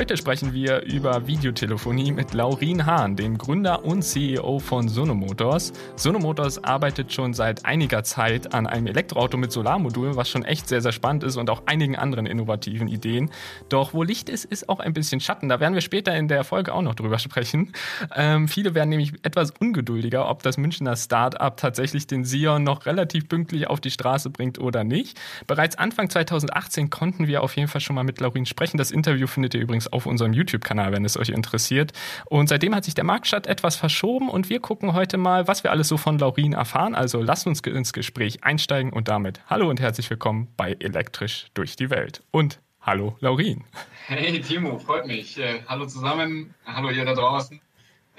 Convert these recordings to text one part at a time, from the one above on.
Heute sprechen wir über Videotelefonie mit Laurin Hahn, dem Gründer und CEO von Sono Motors. Sono Motors arbeitet schon seit einiger Zeit an einem Elektroauto mit Solarmodul, was schon echt sehr, sehr spannend ist und auch einigen anderen innovativen Ideen. Doch wo Licht ist, ist auch ein bisschen Schatten. Da werden wir später in der Folge auch noch drüber sprechen. Ähm, viele werden nämlich etwas ungeduldiger, ob das Münchner Start-up tatsächlich den Sion noch relativ pünktlich auf die Straße bringt oder nicht. Bereits Anfang 2018 konnten wir auf jeden Fall schon mal mit Laurin sprechen. Das Interview findet ihr übrigens auf unserem YouTube-Kanal, wenn es euch interessiert. Und seitdem hat sich der Marktstadt etwas verschoben und wir gucken heute mal, was wir alles so von Laurin erfahren. Also lasst uns ins Gespräch einsteigen und damit hallo und herzlich willkommen bei Elektrisch durch die Welt. Und hallo Laurin. Hey Timo, freut mich. Äh, hallo zusammen, hallo ihr da draußen.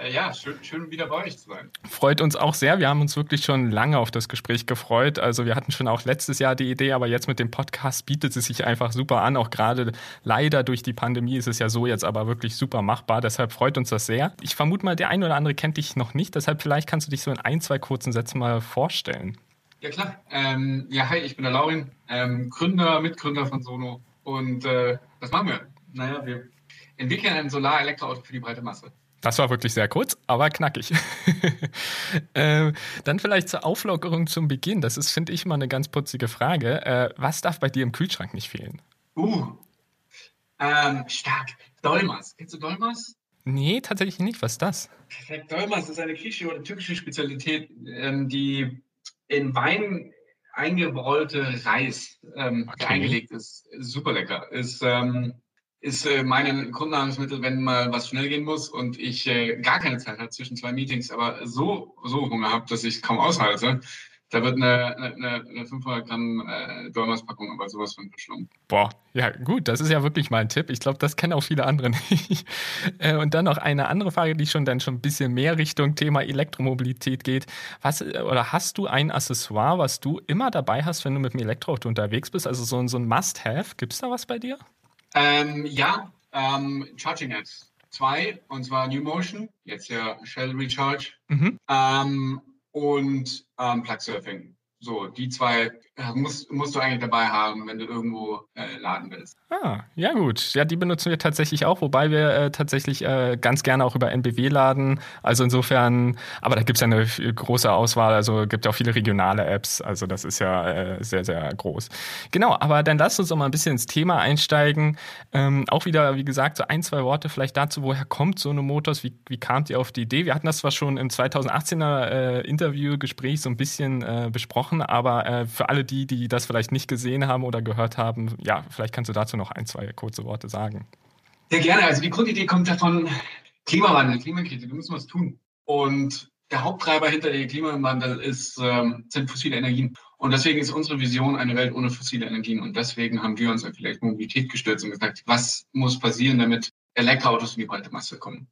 Äh, ja, schön, schön wieder bei euch zu sein. Freut uns auch sehr. Wir haben uns wirklich schon lange auf das Gespräch gefreut. Also wir hatten schon auch letztes Jahr die Idee, aber jetzt mit dem Podcast bietet es sich einfach super an. Auch gerade leider durch die Pandemie ist es ja so jetzt aber wirklich super machbar. Deshalb freut uns das sehr. Ich vermute mal, der eine oder andere kennt dich noch nicht. Deshalb vielleicht kannst du dich so in ein, zwei kurzen Sätzen mal vorstellen. Ja klar. Ähm, ja, hi, ich bin der Laurin, ähm, Gründer, Mitgründer von Sono. Und äh, was machen wir? Naja, wir entwickeln ein Solar-Elektroauto für die breite Masse. Das war wirklich sehr kurz, aber knackig. äh, dann vielleicht zur Auflockerung zum Beginn. Das ist, finde ich, mal eine ganz putzige Frage. Äh, was darf bei dir im Kühlschrank nicht fehlen? Uh, ähm, stark. Dolmas. Kennst du Dolmas? Nee, tatsächlich nicht. Was ist das? Perfekt. Dolmas ist eine griechische oder türkische Spezialität, ähm, die in Wein eingerollte Reis ähm, okay. eingelegt ist. Super lecker. Ist ähm, ist äh, mein Grundnahrungsmittel, wenn mal was schnell gehen muss und ich äh, gar keine Zeit habe zwischen zwei Meetings, aber so, so Hunger habe, dass ich kaum aushalte. Da wird eine, eine, eine 500 Gramm äh, Dolmers-Packung aber sowas von verschlungen. Boah, ja gut, das ist ja wirklich mal ein Tipp. Ich glaube, das kennen auch viele andere nicht. Äh, und dann noch eine andere Frage, die schon dann schon ein bisschen mehr Richtung Thema Elektromobilität geht. Was oder hast du ein Accessoire, was du immer dabei hast, wenn du mit dem Elektroauto unterwegs bist? Also so, so ein Must-Have. Gibt es da was bei dir? Ähm, ja, ähm, Charging Nets 2 und zwar New Motion, jetzt ja Shell Recharge mhm. ähm, und ähm, Plug Surfing. So, die zwei musst, musst du eigentlich dabei haben, wenn du irgendwo äh, laden willst. Ah, ja gut. Ja, die benutzen wir tatsächlich auch, wobei wir äh, tatsächlich äh, ganz gerne auch über NBW laden. Also insofern, aber da gibt es ja eine große Auswahl, also gibt ja auch viele regionale Apps, also das ist ja äh, sehr, sehr groß. Genau, aber dann lass uns doch mal ein bisschen ins Thema einsteigen. Ähm, auch wieder, wie gesagt, so ein, zwei Worte vielleicht dazu, woher kommt so eine Motors, wie, wie kamt ihr auf die Idee? Wir hatten das zwar schon im 2018er äh, Interviewgespräch so ein bisschen äh, besprochen, aber äh, für alle die, die das vielleicht nicht gesehen haben oder gehört haben, ja, vielleicht kannst du dazu noch ein, zwei kurze Worte sagen. Sehr gerne. Also die Grundidee kommt davon, Klimawandel, Klimakrise, wir müssen was tun. Und der Haupttreiber hinter dem Klimawandel ist, ähm, sind fossile Energien. Und deswegen ist unsere Vision eine Welt ohne fossile Energien. Und deswegen haben wir uns auf Elektromobilität gestürzt und gesagt, was muss passieren, damit Elektroautos in die breite Masse kommen.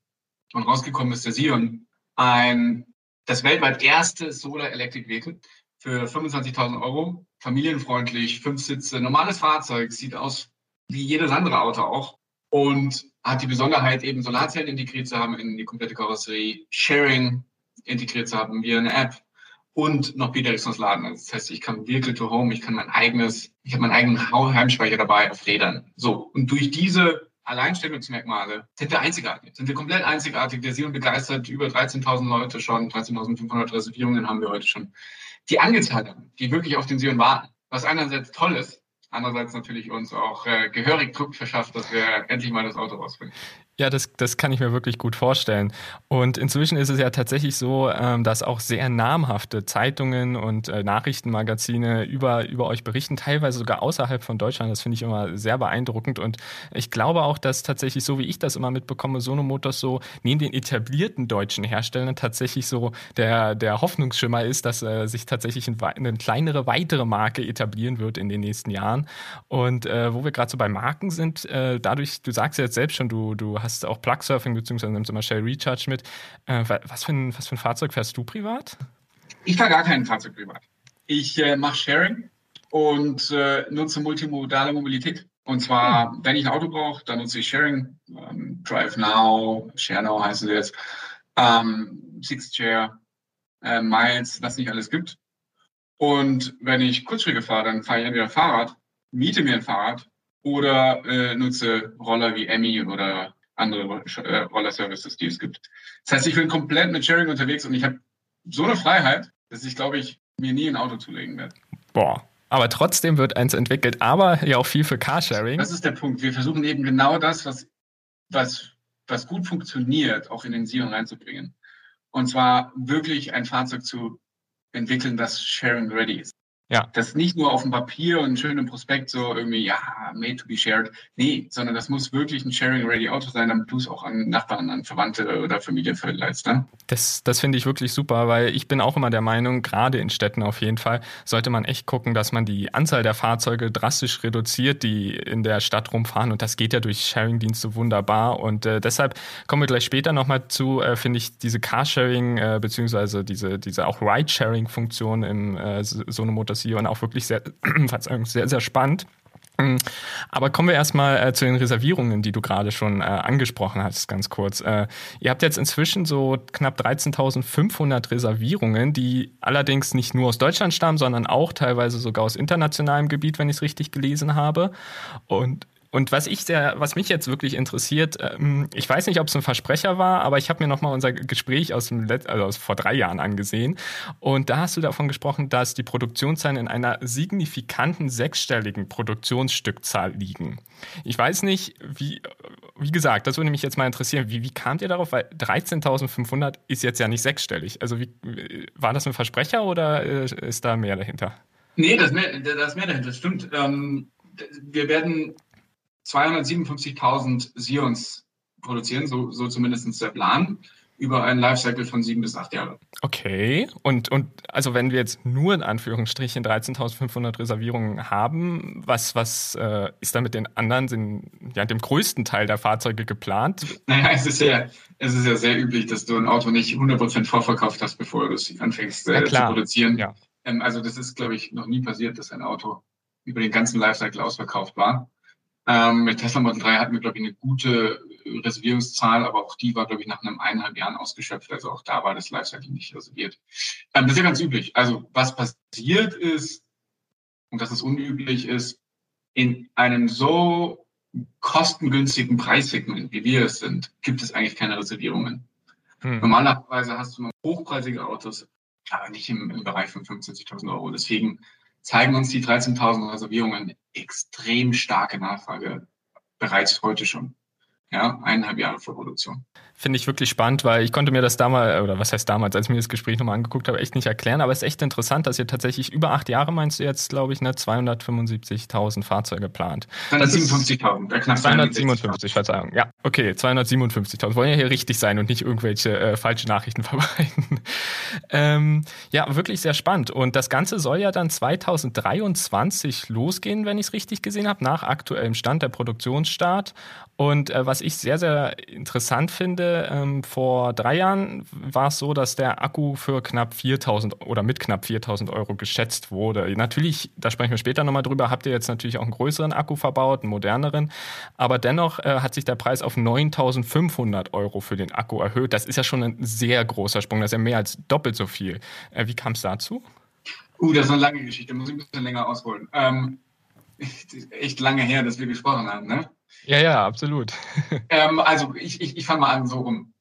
Und rausgekommen ist der Sion, ein, das weltweit erste Solar Electric Vehicle, für 25.000 Euro, familienfreundlich, fünf Sitze, normales Fahrzeug, sieht aus wie jedes andere Auto auch und hat die Besonderheit, eben Solarzellen integriert zu haben in die komplette Karosserie, Sharing integriert zu haben via eine App und noch bidirektionales Laden. Also das heißt, ich kann Vehicle to Home, ich kann mein eigenes, ich habe meinen eigenen Heimspeicher dabei auf Rädern. So, und durch diese Alleinstellungsmerkmale sind wir einzigartig, sind wir komplett einzigartig. Der Sion begeistert über 13.000 Leute schon, 13.500 Reservierungen haben wir heute schon die angezahlt haben, die wirklich auf den Sion warten. Was einerseits toll ist, andererseits natürlich uns auch äh, gehörig Druck verschafft, dass wir endlich mal das Auto rausbringen. Ja, das, das kann ich mir wirklich gut vorstellen. Und inzwischen ist es ja tatsächlich so, ähm, dass auch sehr namhafte Zeitungen und äh, Nachrichtenmagazine über, über euch berichten, teilweise sogar außerhalb von Deutschland. Das finde ich immer sehr beeindruckend. Und ich glaube auch, dass tatsächlich, so wie ich das immer mitbekomme, Sono Motors so neben den etablierten deutschen Herstellern tatsächlich so der, der Hoffnungsschimmer ist, dass äh, sich tatsächlich eine kleinere, weitere Marke etablieren wird in den nächsten Jahren. Und äh, wo wir gerade so bei Marken sind, äh, dadurch, du sagst ja jetzt selbst schon, du, du hast hast auch Plug-Surfing beziehungsweise nimmst immer Shell Recharge mit. Äh, was, für ein, was für ein Fahrzeug fährst du privat? Ich fahre gar kein Fahrzeug privat. Ich äh, mache Sharing und äh, nutze multimodale Mobilität. Und zwar, hm. wenn ich ein Auto brauche, dann nutze ich Sharing, ähm, Drive Now, Share Now heißt es jetzt, ähm, Six Chair, äh, Miles, was nicht alles gibt. Und wenn ich Kurzstrecke fahre, dann fahre ich entweder Fahrrad, miete mir ein Fahrrad oder äh, nutze Roller wie Emmy oder andere äh, Roller-Services, die es gibt. Das heißt, ich bin komplett mit Sharing unterwegs und ich habe so eine Freiheit, dass ich, glaube ich, mir nie ein Auto zulegen werde. Boah. Aber trotzdem wird eins entwickelt, aber ja auch viel für Carsharing. Das ist der Punkt. Wir versuchen eben genau das, was, was, was gut funktioniert, auch in den Sion reinzubringen. Und zwar wirklich ein Fahrzeug zu entwickeln, das Sharing ready ist. Ja. Das nicht nur auf dem Papier und schön im Prospekt so irgendwie, ja, made to be shared. Nee, sondern das muss wirklich ein Sharing-Ready-Auto sein, damit du es auch an Nachbarn, an Verwandte oder Familie verleihst. Ne? Das, das finde ich wirklich super, weil ich bin auch immer der Meinung, gerade in Städten auf jeden Fall, sollte man echt gucken, dass man die Anzahl der Fahrzeuge drastisch reduziert, die in der Stadt rumfahren. Und das geht ja durch Sharing-Dienste wunderbar. Und äh, deshalb kommen wir gleich später nochmal zu, äh, finde ich, diese Carsharing, äh, beziehungsweise diese, diese auch Ride-Sharing-Funktion im äh, Sonomotors Sion auch wirklich sehr, sehr, sehr spannend. Mm, aber kommen wir erstmal äh, zu den Reservierungen, die du gerade schon äh, angesprochen hast, ganz kurz. Äh, ihr habt jetzt inzwischen so knapp 13.500 Reservierungen, die allerdings nicht nur aus Deutschland stammen, sondern auch teilweise sogar aus internationalem Gebiet, wenn ich es richtig gelesen habe. Und und was ich sehr, was mich jetzt wirklich interessiert, ähm, ich weiß nicht, ob es ein Versprecher war, aber ich habe mir nochmal unser Gespräch aus dem Let also aus vor drei Jahren angesehen. Und da hast du davon gesprochen, dass die Produktionszahlen in einer signifikanten sechsstelligen Produktionsstückzahl liegen. Ich weiß nicht, wie, wie gesagt, das würde mich jetzt mal interessieren. Wie, wie kamt ihr darauf? Weil 13.500 ist jetzt ja nicht sechsstellig. Also wie, war das ein Versprecher oder äh, ist da mehr dahinter? Nee, das ist mehr, das ist mehr dahinter, das stimmt. Ähm, wir werden 257.000 Sions produzieren, so, so zumindest der Plan, über einen Lifecycle von sieben bis acht Jahre. Okay, und, und also wenn wir jetzt nur in Anführungsstrichen 13.500 Reservierungen haben, was, was äh, ist da mit den anderen, sind, ja, dem größten Teil der Fahrzeuge geplant? Naja, es ist ja, es ist ja sehr üblich, dass du ein Auto nicht 100% vorverkauft hast, bevor du es anfängst äh, zu produzieren. Ja. Ähm, also das ist, glaube ich, noch nie passiert, dass ein Auto über den ganzen Lifecycle ausverkauft war. Ähm, mit Tesla Model 3 hatten wir, glaube ich, eine gute Reservierungszahl, aber auch die war, glaube ich, nach einem eineinhalb Jahren ausgeschöpft. Also auch da war das Lifecycle nicht reserviert. Ähm, das ist ja ganz üblich. Also was passiert ist, und dass es unüblich ist, in einem so kostengünstigen Preissegment, wie wir es sind, gibt es eigentlich keine Reservierungen. Hm. Normalerweise hast du nur hochpreisige Autos, aber nicht im, im Bereich von 45.000 Euro. Deswegen zeigen uns die 13.000 Reservierungen extrem starke Nachfrage bereits heute schon ja, eineinhalb Jahre vor Produktion. Finde ich wirklich spannend, weil ich konnte mir das damals, oder was heißt damals, als ich mir das Gespräch nochmal angeguckt habe, echt nicht erklären. Aber es ist echt interessant, dass ihr tatsächlich über acht Jahre, meinst du jetzt, glaube ich, ne, 275.000 Fahrzeuge plant. 257.000, äh, knapp 257, Verzeihung. Ja, okay, 257.000. Wollen ja hier richtig sein und nicht irgendwelche äh, falsche Nachrichten verbreiten. ähm, ja, wirklich sehr spannend. Und das Ganze soll ja dann 2023 losgehen, wenn ich es richtig gesehen habe, nach aktuellem Stand der Produktionsstart. Und äh, was ich sehr, sehr interessant finde, ähm, vor drei Jahren war es so, dass der Akku für knapp 4000 oder mit knapp 4000 Euro geschätzt wurde. Natürlich, da sprechen wir später nochmal drüber, habt ihr jetzt natürlich auch einen größeren Akku verbaut, einen moderneren. Aber dennoch äh, hat sich der Preis auf 9500 Euro für den Akku erhöht. Das ist ja schon ein sehr großer Sprung. Das ist ja mehr als doppelt so viel. Äh, wie kam es dazu? Uh, das ist eine lange Geschichte. Muss ich ein bisschen länger ausholen. Ähm, echt lange her, dass wir gesprochen haben, ne? Ja, ja, absolut. ähm, also ich, ich, ich fange mal an so rum.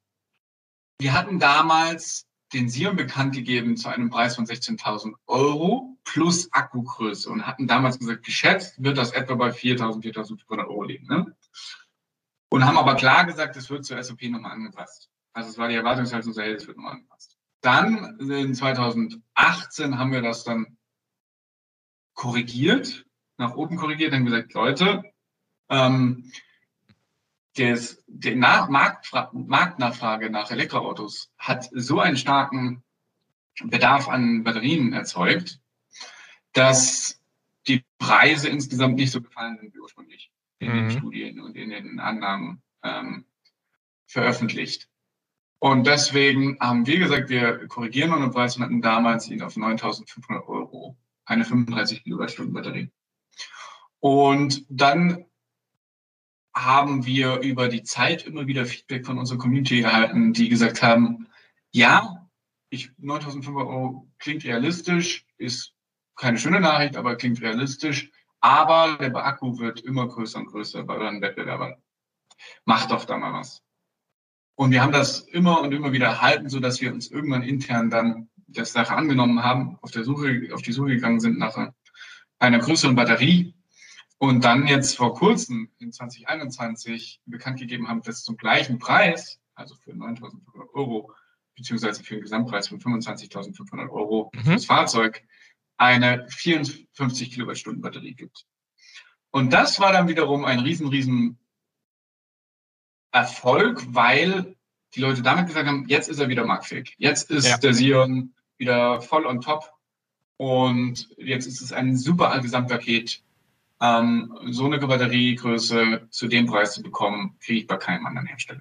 Wir hatten damals den Sion bekannt gegeben zu einem Preis von 16.000 Euro plus Akkugröße und hatten damals gesagt, geschätzt wird das etwa bei 4.000, 4.500 Euro liegen. Ne? Und haben aber klar gesagt, es wird zur SOP nochmal angepasst. Also es war die Erwartungshaltung so, hey, es wird nochmal angepasst. Dann in 2018 haben wir das dann korrigiert, nach oben korrigiert, dann gesagt, Leute, ähm, des, die nach Marktfra Marktnachfrage nach Elektroautos hat so einen starken Bedarf an Batterien erzeugt, dass die Preise insgesamt nicht so gefallen sind wie ursprünglich in mhm. den Studien und in den Annahmen ähm, veröffentlicht. Und deswegen haben wir gesagt, wir korrigieren unseren Preis und hatten damals ihn auf 9.500 Euro eine 35 Kilowattstunden Batterie. Und dann haben wir über die Zeit immer wieder Feedback von unserer Community erhalten, die gesagt haben, ja, ich 9.500 Euro klingt realistisch, ist keine schöne Nachricht, aber klingt realistisch. Aber der Akku wird immer größer und größer bei euren Wettbewerbern. Macht doch da mal was. Und wir haben das immer und immer wieder erhalten, so dass wir uns irgendwann intern dann der Sache angenommen haben, auf der Suche, auf die Suche gegangen sind nach einer größeren Batterie und dann jetzt vor kurzem in 2021 bekannt gegeben haben, dass zum gleichen Preis, also für 9.500 Euro, beziehungsweise für einen Gesamtpreis von 25.500 Euro mhm. fürs Fahrzeug, eine 54 Kilowattstunden Batterie gibt. Und das war dann wiederum ein riesen, riesen Erfolg, weil die Leute damit gesagt haben, jetzt ist er wieder marktfähig. Jetzt ist ja. der Sion wieder voll on top. Und jetzt ist es ein super Gesamtpaket, ähm, so eine Batteriegröße zu dem Preis zu bekommen, kriege ich bei keinem anderen Hersteller.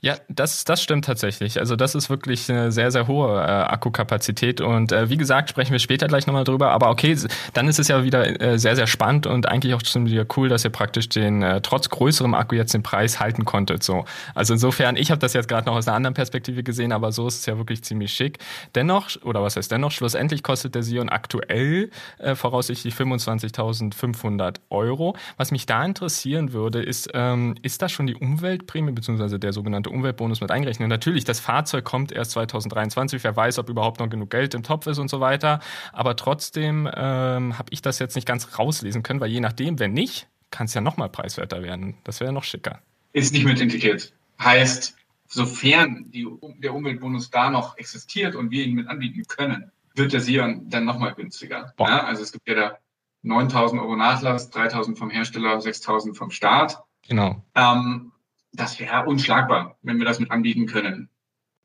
Ja, das, das stimmt tatsächlich. Also das ist wirklich eine sehr, sehr hohe äh, Akkukapazität. Und äh, wie gesagt, sprechen wir später gleich nochmal drüber. Aber okay, dann ist es ja wieder äh, sehr, sehr spannend und eigentlich auch schon wieder cool, dass ihr praktisch den, äh, trotz größerem Akku jetzt den Preis halten konntet. So. Also insofern, ich habe das jetzt gerade noch aus einer anderen Perspektive gesehen, aber so ist es ja wirklich ziemlich schick. Dennoch, oder was heißt dennoch, schlussendlich kostet der Sion aktuell äh, voraussichtlich 25.500 Euro. Was mich da interessieren würde, ist, ähm, ist da schon die Umweltprämie beziehungsweise der sogenannte Umweltbonus mit eingerechnet? Natürlich, das Fahrzeug kommt erst 2023. Wer weiß, ob überhaupt noch genug Geld im Topf ist und so weiter. Aber trotzdem ähm, habe ich das jetzt nicht ganz rauslesen können, weil je nachdem, wenn nicht, kann es ja noch mal preiswerter werden. Das wäre noch schicker. Ist nicht mit integriert. Heißt, sofern die, der Umweltbonus da noch existiert und wir ihn mit anbieten können, wird der Sion dann noch mal günstiger. Ja, also es gibt ja da 9000 Euro Nachlass, 3000 vom Hersteller, 6000 vom Staat. Genau. Ähm, das wäre unschlagbar, wenn wir das mit anbieten können.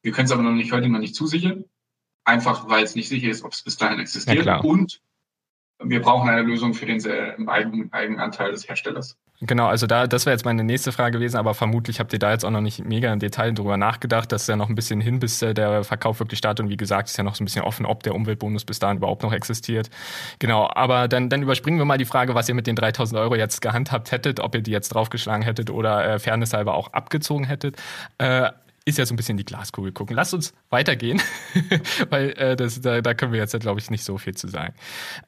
Wir können es aber noch nicht heute noch nicht zusichern. Einfach weil es nicht sicher ist, ob es bis dahin existiert. Ja, und wir brauchen eine Lösung für den Eigenanteil des Herstellers. Genau, also da, das wäre jetzt meine nächste Frage gewesen, aber vermutlich habt ihr da jetzt auch noch nicht mega im Detail drüber nachgedacht. Das ist ja noch ein bisschen hin, bis äh, der Verkauf wirklich startet. Und wie gesagt, ist ja noch so ein bisschen offen, ob der Umweltbonus bis dahin überhaupt noch existiert. Genau, aber dann, dann überspringen wir mal die Frage, was ihr mit den 3000 Euro jetzt gehandhabt hättet, ob ihr die jetzt draufgeschlagen hättet oder äh, fairnesshalber auch abgezogen hättet. Äh, ist ja so ein bisschen die Glaskugel gucken. Lasst uns weitergehen, weil äh, das, da, da können wir jetzt, glaube ich, nicht so viel zu sagen.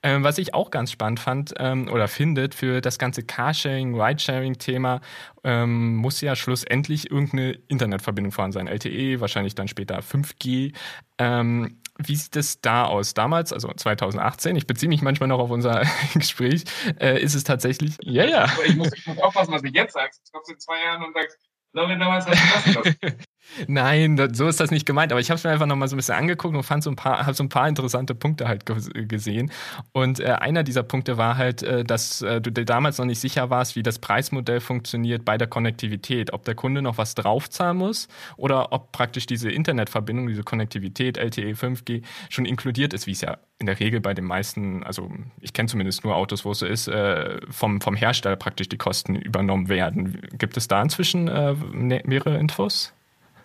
Ähm, was ich auch ganz spannend fand ähm, oder findet für das ganze Carsharing, Ridesharing-Thema, ähm, muss ja schlussendlich irgendeine Internetverbindung vorhanden sein. LTE, wahrscheinlich dann später 5G. Ähm, wie sieht es da aus? Damals, also 2018, ich beziehe mich manchmal noch auf unser Gespräch, äh, ist es tatsächlich. Ja, ja. Ich muss, ich muss aufpassen, was du jetzt sagst. Du kommst in zwei Jahren und sagst, Laurin, damals hast du das. Nein, so ist das nicht gemeint. Aber ich habe es mir einfach noch mal so ein bisschen angeguckt und fand so ein paar, habe so ein paar interessante Punkte halt gesehen. Und äh, einer dieser Punkte war halt, äh, dass äh, du dir damals noch nicht sicher warst, wie das Preismodell funktioniert bei der Konnektivität. Ob der Kunde noch was draufzahlen muss oder ob praktisch diese Internetverbindung, diese Konnektivität, LTE, 5G schon inkludiert ist, wie es ja in der Regel bei den meisten, also ich kenne zumindest nur Autos, wo es so ist, äh, vom, vom Hersteller praktisch die Kosten übernommen werden. Gibt es da inzwischen äh, ne, mehrere Infos?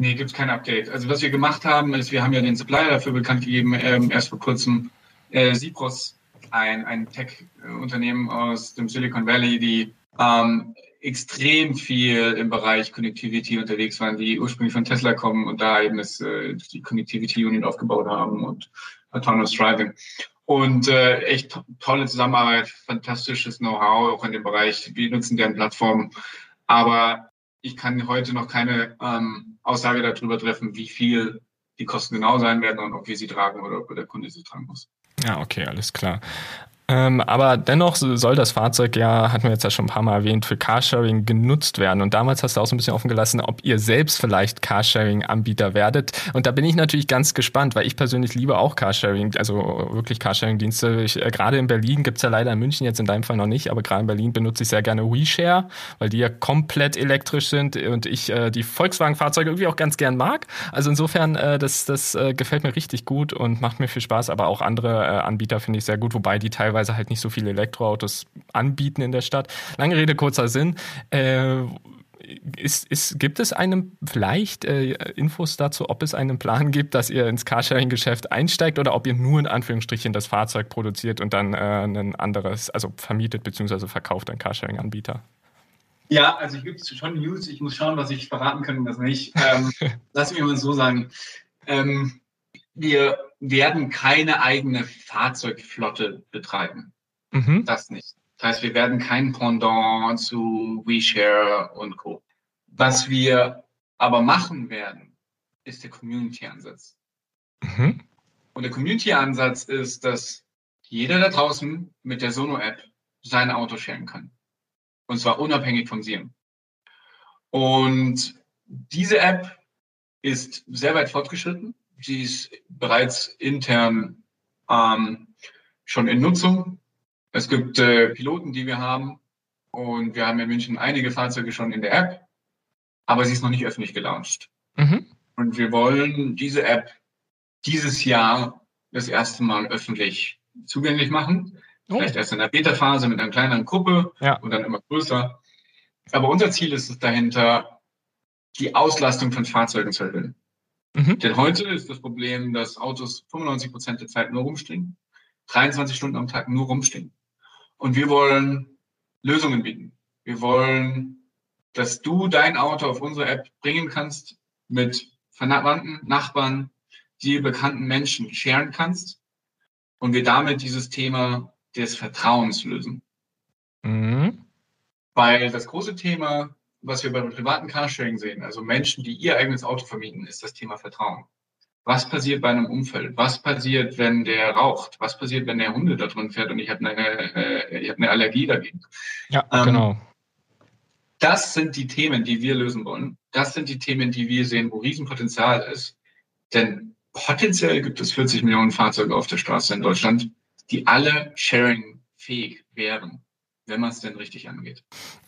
Nee, gibt es kein Update. Also was wir gemacht haben, ist, wir haben ja den Supplier dafür bekannt gegeben, ähm, erst vor kurzem äh, Cipros, ein, ein Tech-Unternehmen aus dem Silicon Valley, die ähm, extrem viel im Bereich Connectivity unterwegs waren, die ursprünglich von Tesla kommen und da eben das, äh, die Connectivity Unit aufgebaut haben und Autonomous Driving. Und äh, echt to tolle Zusammenarbeit, fantastisches Know-how auch in dem Bereich. Wir nutzen deren Plattform. Aber ich kann heute noch keine ähm, Aussage darüber treffen, wie viel die Kosten genau sein werden und ob wir sie tragen oder ob der Kunde sie tragen muss. Ja, okay, alles klar. Ähm, aber dennoch soll das Fahrzeug ja, hatten wir jetzt ja schon ein paar Mal erwähnt, für Carsharing genutzt werden. Und damals hast du auch so ein bisschen offen gelassen, ob ihr selbst vielleicht Carsharing-Anbieter werdet. Und da bin ich natürlich ganz gespannt, weil ich persönlich liebe auch Carsharing, also wirklich Carsharing-Dienste. Äh, gerade in Berlin gibt's ja leider in München jetzt in deinem Fall noch nicht, aber gerade in Berlin benutze ich sehr gerne WeShare, weil die ja komplett elektrisch sind und ich äh, die Volkswagen-Fahrzeuge irgendwie auch ganz gern mag. Also insofern, äh, das, das äh, gefällt mir richtig gut und macht mir viel Spaß, aber auch andere äh, Anbieter finde ich sehr gut, wobei die teilweise teilweise halt nicht so viele Elektroautos anbieten in der Stadt. Lange Rede, kurzer Sinn. Äh, ist, ist, gibt es einem vielleicht äh, Infos dazu, ob es einen Plan gibt, dass ihr ins Carsharing-Geschäft einsteigt oder ob ihr nur in Anführungsstrichen das Fahrzeug produziert und dann äh, ein anderes, also vermietet bzw. verkauft ein Carsharing-Anbieter? Ja, also ich gibt schon News. Ich muss schauen, was ich verraten kann und was nicht. Ähm, lass mich mal so sagen. Ähm, wir werden keine eigene Fahrzeugflotte betreiben. Mhm. Das nicht. Das heißt, wir werden kein Pendant zu WeShare und Co. Was wir aber machen werden, ist der Community-Ansatz. Mhm. Und der Community-Ansatz ist, dass jeder da draußen mit der Sono-App sein Auto sharen kann. Und zwar unabhängig von SIEM. Und diese App ist sehr weit fortgeschritten. Sie ist bereits intern ähm, schon in Nutzung. Es gibt äh, Piloten, die wir haben. Und wir haben in München einige Fahrzeuge schon in der App, aber sie ist noch nicht öffentlich gelauncht. Mhm. Und wir wollen diese App dieses Jahr das erste Mal öffentlich zugänglich machen. Oh. Vielleicht erst in der Beta-Phase mit einer kleineren Gruppe ja. und dann immer größer. Aber unser Ziel ist es dahinter, die Auslastung von Fahrzeugen zu erhöhen. Mhm. Denn heute ist das Problem, dass Autos 95 Prozent der Zeit nur rumstehen, 23 Stunden am Tag nur rumstehen. Und wir wollen Lösungen bieten. Wir wollen, dass du dein Auto auf unsere App bringen kannst mit Verwandten, Nachbarn, dir bekannten Menschen sharen kannst und wir damit dieses Thema des Vertrauens lösen. Mhm. Weil das große Thema, was wir beim privaten Carsharing sehen, also Menschen, die ihr eigenes Auto vermieten, ist das Thema Vertrauen. Was passiert bei einem Unfall? Was passiert, wenn der raucht? Was passiert, wenn der Hunde da drin fährt und ich habe eine, äh, ich hab eine Allergie dagegen? Ja, ähm, genau. Das sind die Themen, die wir lösen wollen. Das sind die Themen, die wir sehen, wo Riesenpotenzial ist. Denn potenziell gibt es 40 Millionen Fahrzeuge auf der Straße in Deutschland, die alle sharing-fähig wären wenn man es denn richtig angeht.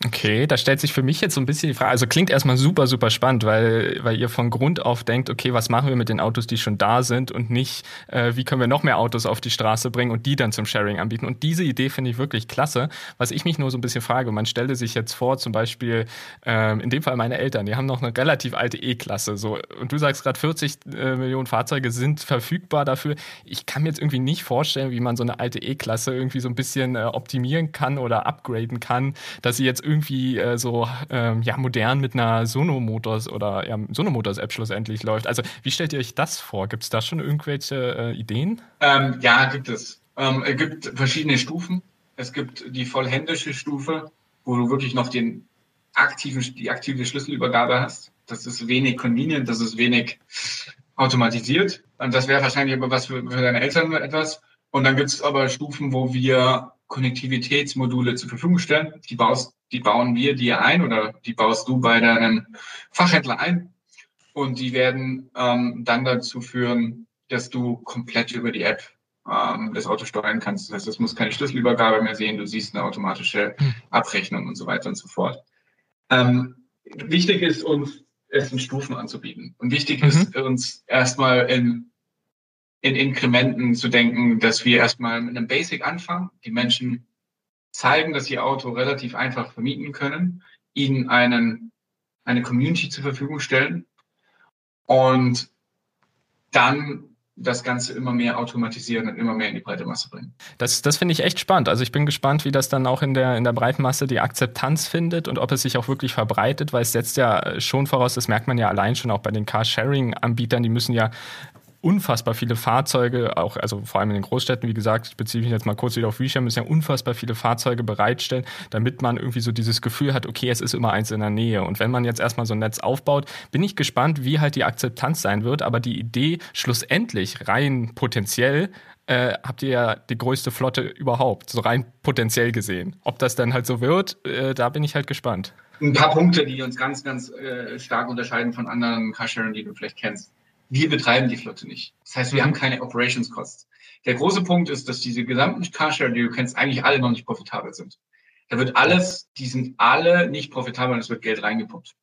Okay, da stellt sich für mich jetzt so ein bisschen die Frage, also klingt erstmal super, super spannend, weil, weil ihr von Grund auf denkt, okay, was machen wir mit den Autos, die schon da sind und nicht, äh, wie können wir noch mehr Autos auf die Straße bringen und die dann zum Sharing anbieten. Und diese Idee finde ich wirklich klasse. Was ich mich nur so ein bisschen frage, man stelle sich jetzt vor, zum Beispiel, äh, in dem Fall meine Eltern, die haben noch eine relativ alte E-Klasse, so, und du sagst gerade 40 äh, Millionen Fahrzeuge sind verfügbar dafür. Ich kann mir jetzt irgendwie nicht vorstellen, wie man so eine alte E-Klasse irgendwie so ein bisschen äh, optimieren kann oder upgraden kann, dass sie jetzt irgendwie äh, so ähm, ja, modern mit einer Sono Motors oder ja, Sono Motors App schlussendlich läuft. Also wie stellt ihr euch das vor? Gibt es da schon irgendwelche äh, Ideen? Ähm, ja, gibt es. Ähm, es gibt verschiedene Stufen. Es gibt die vollhändische Stufe, wo du wirklich noch den aktiven, die aktive Schlüsselübergabe hast. Das ist wenig convenient, das ist wenig automatisiert. Und das wäre wahrscheinlich aber was für, für deine Eltern etwas. Und dann gibt es aber Stufen, wo wir Konnektivitätsmodule zur Verfügung stellen. Die, baust, die bauen wir dir ein oder die baust du bei deinem Fachhändler ein. Und die werden ähm, dann dazu führen, dass du komplett über die App ähm, das Auto steuern kannst. Das heißt, es muss keine Schlüsselübergabe mehr sehen, du siehst eine automatische hm. Abrechnung und so weiter und so fort. Ähm, wichtig ist uns, es in Stufen anzubieten. Und wichtig mhm. ist uns erstmal in in Inkrementen zu denken, dass wir erstmal mit einem Basic anfangen, die Menschen zeigen, dass sie ihr Auto relativ einfach vermieten können, ihnen einen, eine Community zur Verfügung stellen und dann das Ganze immer mehr automatisieren und immer mehr in die breite Masse bringen. Das, das finde ich echt spannend. Also ich bin gespannt, wie das dann auch in der, in der breiten Masse die Akzeptanz findet und ob es sich auch wirklich verbreitet, weil es setzt ja schon voraus, das merkt man ja allein schon auch bei den Carsharing-Anbietern, die müssen ja unfassbar viele Fahrzeuge, auch also vor allem in den Großstädten, wie gesagt, ich beziehe mich jetzt mal kurz wieder auf WeShare, müssen ja unfassbar viele Fahrzeuge bereitstellen, damit man irgendwie so dieses Gefühl hat, okay, es ist immer eins in der Nähe. Und wenn man jetzt erstmal so ein Netz aufbaut, bin ich gespannt, wie halt die Akzeptanz sein wird. Aber die Idee schlussendlich rein potenziell äh, habt ihr ja die größte Flotte überhaupt, so rein potenziell gesehen. Ob das dann halt so wird, äh, da bin ich halt gespannt. Ein paar Punkte, die uns ganz, ganz äh, stark unterscheiden von anderen Carsharing, die du vielleicht kennst wir betreiben die Flotte nicht. Das heißt, wir haben keine Operations Costs. Der große Punkt ist, dass diese gesamten Carshare, die du kennst, eigentlich alle noch nicht profitabel sind. Da wird alles, die sind alle nicht profitabel und es wird Geld reingepumpt.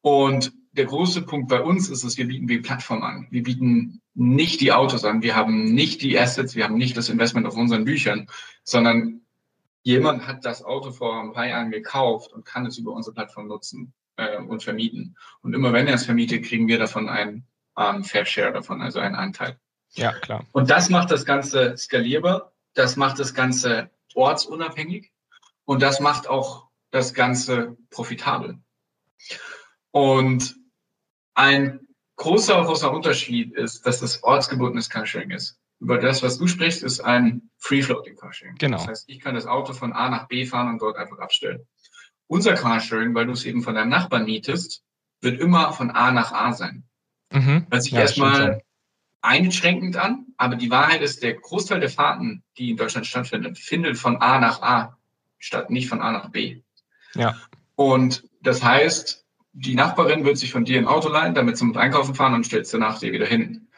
Und der große Punkt bei uns ist, dass wir bieten die Plattform an. Wir bieten nicht die Autos an. Wir haben nicht die Assets. Wir haben nicht das Investment auf unseren Büchern, sondern jemand hat das Auto vor ein paar Jahren gekauft und kann es über unsere Plattform nutzen äh, und vermieten. Und immer wenn er es vermietet, kriegen wir davon einen ähm, Fair Share davon, also einen Anteil. Ja, klar. Und das macht das Ganze skalierbar, das macht das Ganze ortsunabhängig und das macht auch das Ganze profitabel. Und ein großer, großer Unterschied ist, dass das ortsgebundenes Carsharing ist. über das, was du sprichst, ist ein Free-Floating Carsharing. Genau. Das heißt, ich kann das Auto von A nach B fahren und dort einfach abstellen. Unser Carsharing, weil du es eben von deinem Nachbarn mietest, wird immer von A nach A sein. Mhm. Hört sich ja, erstmal einschränkend an, aber die Wahrheit ist, der Großteil der Fahrten, die in Deutschland stattfinden, findet von A nach A statt, nicht von A nach B. Ja. Und das heißt, die Nachbarin wird sich von dir ein Auto leihen, damit zum Einkaufen fahren und stellst danach dir wieder hin.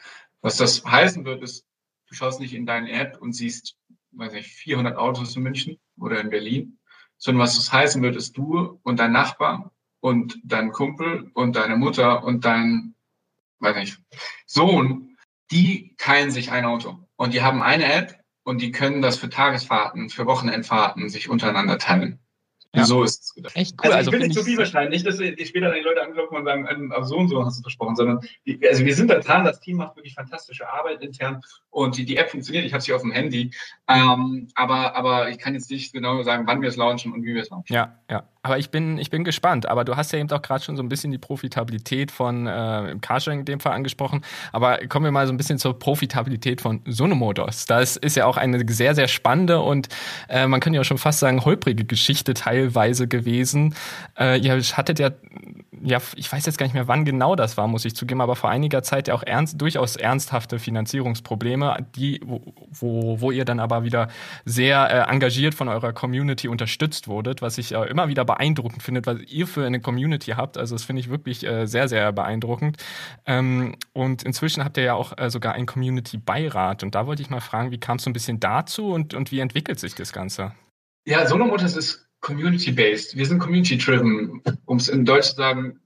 Was das heißen wird, ist, du schaust nicht in deine App und siehst, weiß nicht, 400 Autos in München oder in Berlin, sondern was das heißen wird, ist du und dein Nachbar und dein Kumpel und deine Mutter und dein, weiß nicht, Sohn, die teilen sich ein Auto und die haben eine App und die können das für Tagesfahrten, für Wochenendfahrten sich untereinander teilen. Ja. So ist es gedacht. Echt cool. Also, ich also will nicht zu viel verschneiden. Nicht, dass ich später die Leute anklopfen und sagen, ähm, so und so hast du versprochen, sondern die, also wir sind da dran, das Team macht wirklich fantastische Arbeit intern und die, die App funktioniert. Ich habe sie auf dem Handy. Ähm, aber, aber ich kann jetzt nicht genau sagen, wann wir es launchen und wie wir es launchen. Ja, ja. Aber ich bin, ich bin gespannt. Aber du hast ja eben auch gerade schon so ein bisschen die Profitabilität von äh, Carsharing in dem Fall angesprochen. Aber kommen wir mal so ein bisschen zur Profitabilität von Sonomotors. Das ist ja auch eine sehr, sehr spannende und äh, man könnte ja schon fast sagen holprige Geschichte teilweise gewesen. Äh, ihr hattet ja ja, ich weiß jetzt gar nicht mehr, wann genau das war, muss ich zugeben, aber vor einiger Zeit ja auch ernst, durchaus ernsthafte Finanzierungsprobleme, die, wo, wo ihr dann aber wieder sehr äh, engagiert von eurer Community unterstützt wurdet, was ich äh, immer wieder beeindruckend finde, was ihr für eine Community habt. Also das finde ich wirklich äh, sehr, sehr beeindruckend. Ähm, und inzwischen habt ihr ja auch äh, sogar einen Community-Beirat. Und da wollte ich mal fragen, wie kam es so ein bisschen dazu und, und wie entwickelt sich das Ganze? Ja, Sonomotors ist community-based. Wir sind community-driven, um es in Deutsch zu sagen,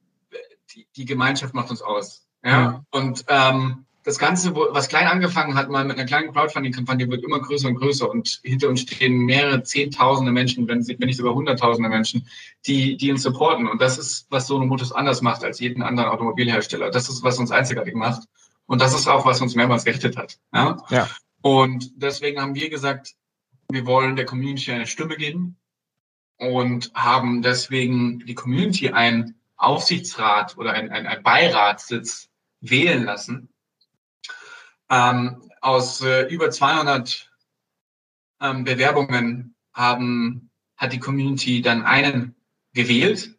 die, die, Gemeinschaft macht uns aus. Ja? Und ähm, das Ganze, wo, was klein angefangen hat, mal mit einer kleinen Crowdfunding-Kampagne, wird immer größer und größer und hinter uns stehen mehrere Zehntausende Menschen, wenn, wenn nicht sogar Hunderttausende Menschen, die, die uns supporten. Und das ist, was Sono Motors anders macht als jeden anderen Automobilhersteller. Das ist, was uns einzigartig macht. Und das ist auch, was uns mehrmals gerichtet hat. Ja? ja. Und deswegen haben wir gesagt, wir wollen der Community eine Stimme geben und haben deswegen die Community einen Aufsichtsrat oder ein, ein, ein Beiratssitz wählen lassen. Ähm, aus äh, über 200 ähm, Bewerbungen haben, hat die Community dann einen gewählt.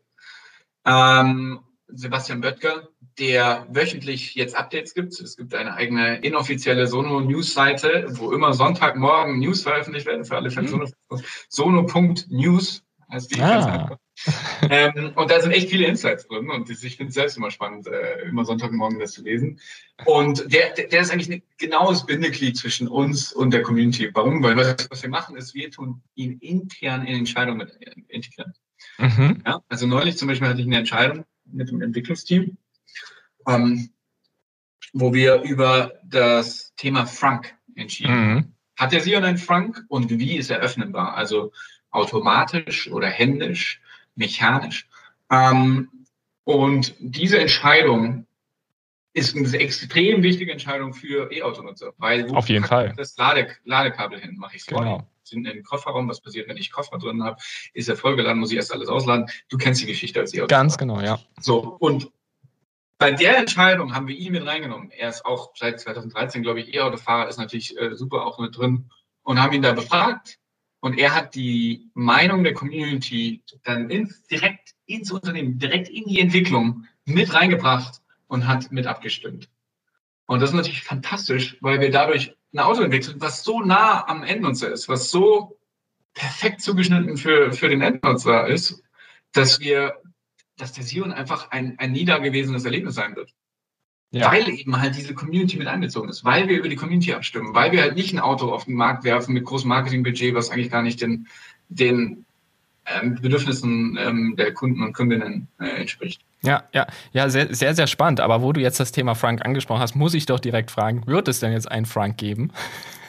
Ähm, Sebastian Böttger, der wöchentlich jetzt Updates gibt. Es gibt eine eigene inoffizielle Sono-News-Seite, wo immer Sonntagmorgen News veröffentlicht werden für alle Fans. Mhm. Sono.news als die ah. Ähm, und da sind echt viele Insights drin und ich finde es selbst immer spannend, äh, immer Sonntagmorgen das zu lesen. Und der, der ist eigentlich ein genaues Bindeglied zwischen uns und der Community. Warum? Weil was, was wir machen, ist, wir tun ihn intern in Entscheidungen mit integrieren. Mhm. Ja, also neulich zum Beispiel hatte ich eine Entscheidung mit dem Entwicklungsteam, ähm, wo wir über das Thema Frank entschieden. Mhm. Hat der Sion einen Frank und wie ist er öffnenbar? Also automatisch oder händisch, mechanisch. Ähm, und diese Entscheidung ist eine extrem wichtige Entscheidung für E-Autonutzer, weil auf jeden Fall das Lade Ladekabel hin mache ich genau. Sind in den Kofferraum, was passiert, wenn ich Koffer drin habe? Ist er vollgeladen, muss ich erst alles ausladen? Du kennst die Geschichte als E-Autonutzer. Ganz genau, ja. So und bei der Entscheidung haben wir ihn mit reingenommen. Er ist auch seit 2013, glaube ich, E-Autofahrer, ist natürlich äh, super auch mit drin und haben ihn da befragt und er hat die Meinung der Community dann in, direkt ins Unternehmen, direkt in die Entwicklung mit reingebracht und hat mit abgestimmt. Und das ist natürlich fantastisch, weil wir dadurch ein Auto entwickeln, was so nah am Endnutzer ist, was so perfekt zugeschnitten für, für den Endnutzer ist, dass wir, dass der Sion einfach ein, ein nie dagewesenes Erlebnis sein wird. Ja. Weil eben halt diese Community mit einbezogen ist, weil wir über die Community abstimmen, weil wir halt nicht ein Auto auf den Markt werfen mit großem Marketingbudget, was eigentlich gar nicht den, den ähm, Bedürfnissen ähm, der Kunden und Kundinnen äh, entspricht. Ja, ja, ja, sehr, sehr, sehr spannend. Aber wo du jetzt das Thema Frank angesprochen hast, muss ich doch direkt fragen, wird es denn jetzt einen Frank geben?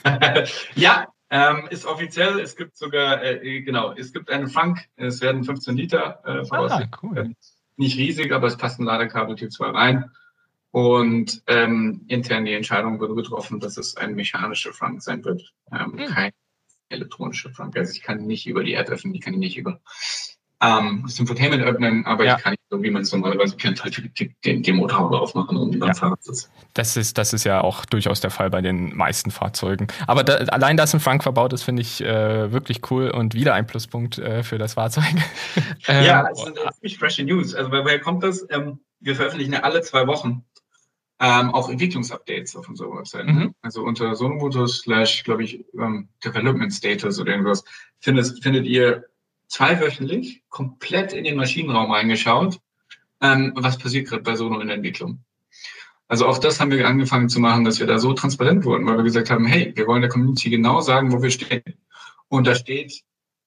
ja, ähm, ist offiziell. Es gibt sogar, äh, genau, es gibt einen Frank. Es werden 15 Liter äh, voraus. Ah, cool. Nicht riesig, aber es passt ein Ladekabel Typ 2 rein. Und ähm, intern die Entscheidung wurde getroffen, dass es ein mechanischer Frank sein wird, ähm, mhm. kein elektronischer Frank. Also ich kann nicht über die App öffnen, ich kann ihn nicht über ähm, das Infotainment öffnen, aber ja. ich kann nicht so, wie man es normalerweise kennt, halt den, den Motorhaube aufmachen und dann ja. Fahrersitz. Das ist, das ist ja auch durchaus der Fall bei den meisten Fahrzeugen. Aber da, allein, dass in Frank verbaut ist, finde ich äh, wirklich cool und wieder ein Pluspunkt äh, für das Fahrzeug. ähm, ja, es sind ziemlich freshe News. Also woher kommt das? Ähm, wir veröffentlichen ja alle zwei Wochen ähm, auch Entwicklungsupdates auf unserer Website. Mhm. Also unter sonomotors slash, glaube ich, ähm, Development Status oder irgendwas findet, findet ihr zweiwöchentlich komplett in den Maschinenraum reingeschaut, ähm, was passiert gerade bei Sono in der Entwicklung. Also auch das haben wir angefangen zu machen, dass wir da so transparent wurden, weil wir gesagt haben, hey, wir wollen der Community genau sagen, wo wir stehen. Und da steht,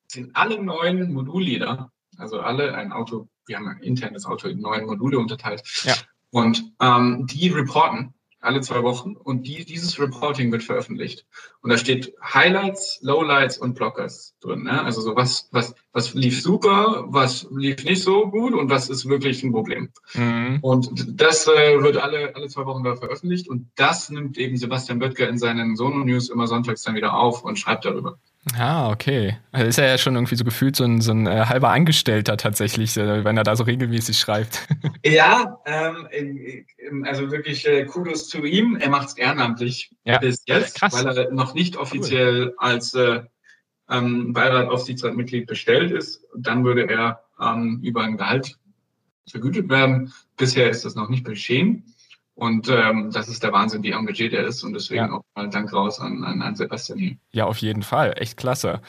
sind alle neuen Modullieder, also alle ein Auto, wir haben ein internes Auto in neun Module unterteilt. Ja. Und ähm, die reporten alle zwei Wochen und die, dieses Reporting wird veröffentlicht. Und da steht Highlights, Lowlights und Blockers drin. Ne? Also so was, was, was lief super, was lief nicht so gut und was ist wirklich ein Problem. Mhm. Und das äh, wird alle, alle zwei Wochen da veröffentlicht und das nimmt eben Sebastian Böttger in seinen Sono-News immer sonntags dann wieder auf und schreibt darüber. Ah, okay. Also ist er ja schon irgendwie so gefühlt so ein, so ein äh, halber Angestellter tatsächlich, äh, wenn er da so regelmäßig schreibt. Ja, ähm, also wirklich äh, Kudos zu ihm. Er macht es ehrenamtlich ja. bis jetzt, Krass. weil er noch nicht offiziell cool. als äh, ähm, Beirat Aufsichtsratmitglied bestellt ist. Dann würde er ähm, über ein Gehalt vergütet werden. Bisher ist das noch nicht geschehen. Und ähm, das ist der Wahnsinn, wie engagiert er ist. Und deswegen ja. auch mal Dank raus an, an, an Sebastian hier. Ja, auf jeden Fall. Echt klasse.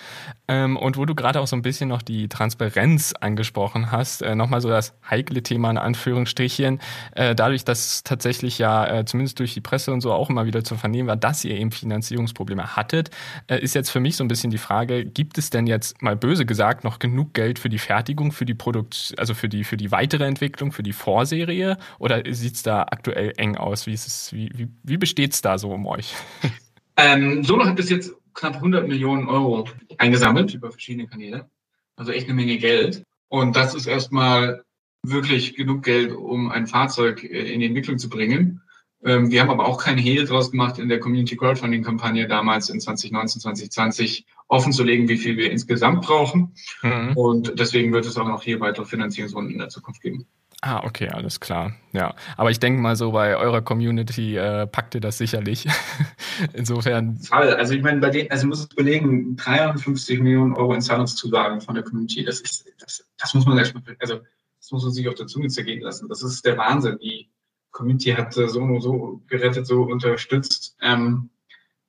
Ähm, und wo du gerade auch so ein bisschen noch die Transparenz angesprochen hast, äh, nochmal so das heikle Thema in Anführungsstrichen. Äh, dadurch, dass tatsächlich ja äh, zumindest durch die Presse und so auch immer wieder zu vernehmen war, dass ihr eben Finanzierungsprobleme hattet, äh, ist jetzt für mich so ein bisschen die Frage, gibt es denn jetzt mal böse gesagt noch genug Geld für die Fertigung, für die Produkt, also für die, für die weitere Entwicklung, für die Vorserie? Oder sieht's da aktuell eng aus? Wie, ist es, wie, wie, wie besteht es da so um euch? Ähm, Solo hat bis jetzt knapp 100 Millionen Euro eingesammelt über verschiedene Kanäle. Also echt eine Menge Geld. Und das ist erstmal wirklich genug Geld, um ein Fahrzeug äh, in die Entwicklung zu bringen. Ähm, wir haben aber auch keinen Hehl draus gemacht, in der Community Crowdfunding Kampagne damals in 2019, 2020 offen zu legen, wie viel wir insgesamt brauchen. Mhm. Und deswegen wird es auch noch hier weitere Finanzierungsrunden in der Zukunft geben. Ah, okay, alles klar. Ja, aber ich denke mal so bei eurer Community äh, packt ihr das sicherlich. Insofern. Fall. Also ich meine, bei denen, also muss überlegen, 53 Millionen Euro in Zahlungszusagen von der Community, das ist, das, das muss man erstmal, also das muss man sich auf der Zunge zergehen lassen. Das ist der Wahnsinn. Die Community hat äh, so so gerettet, so unterstützt. Ähm,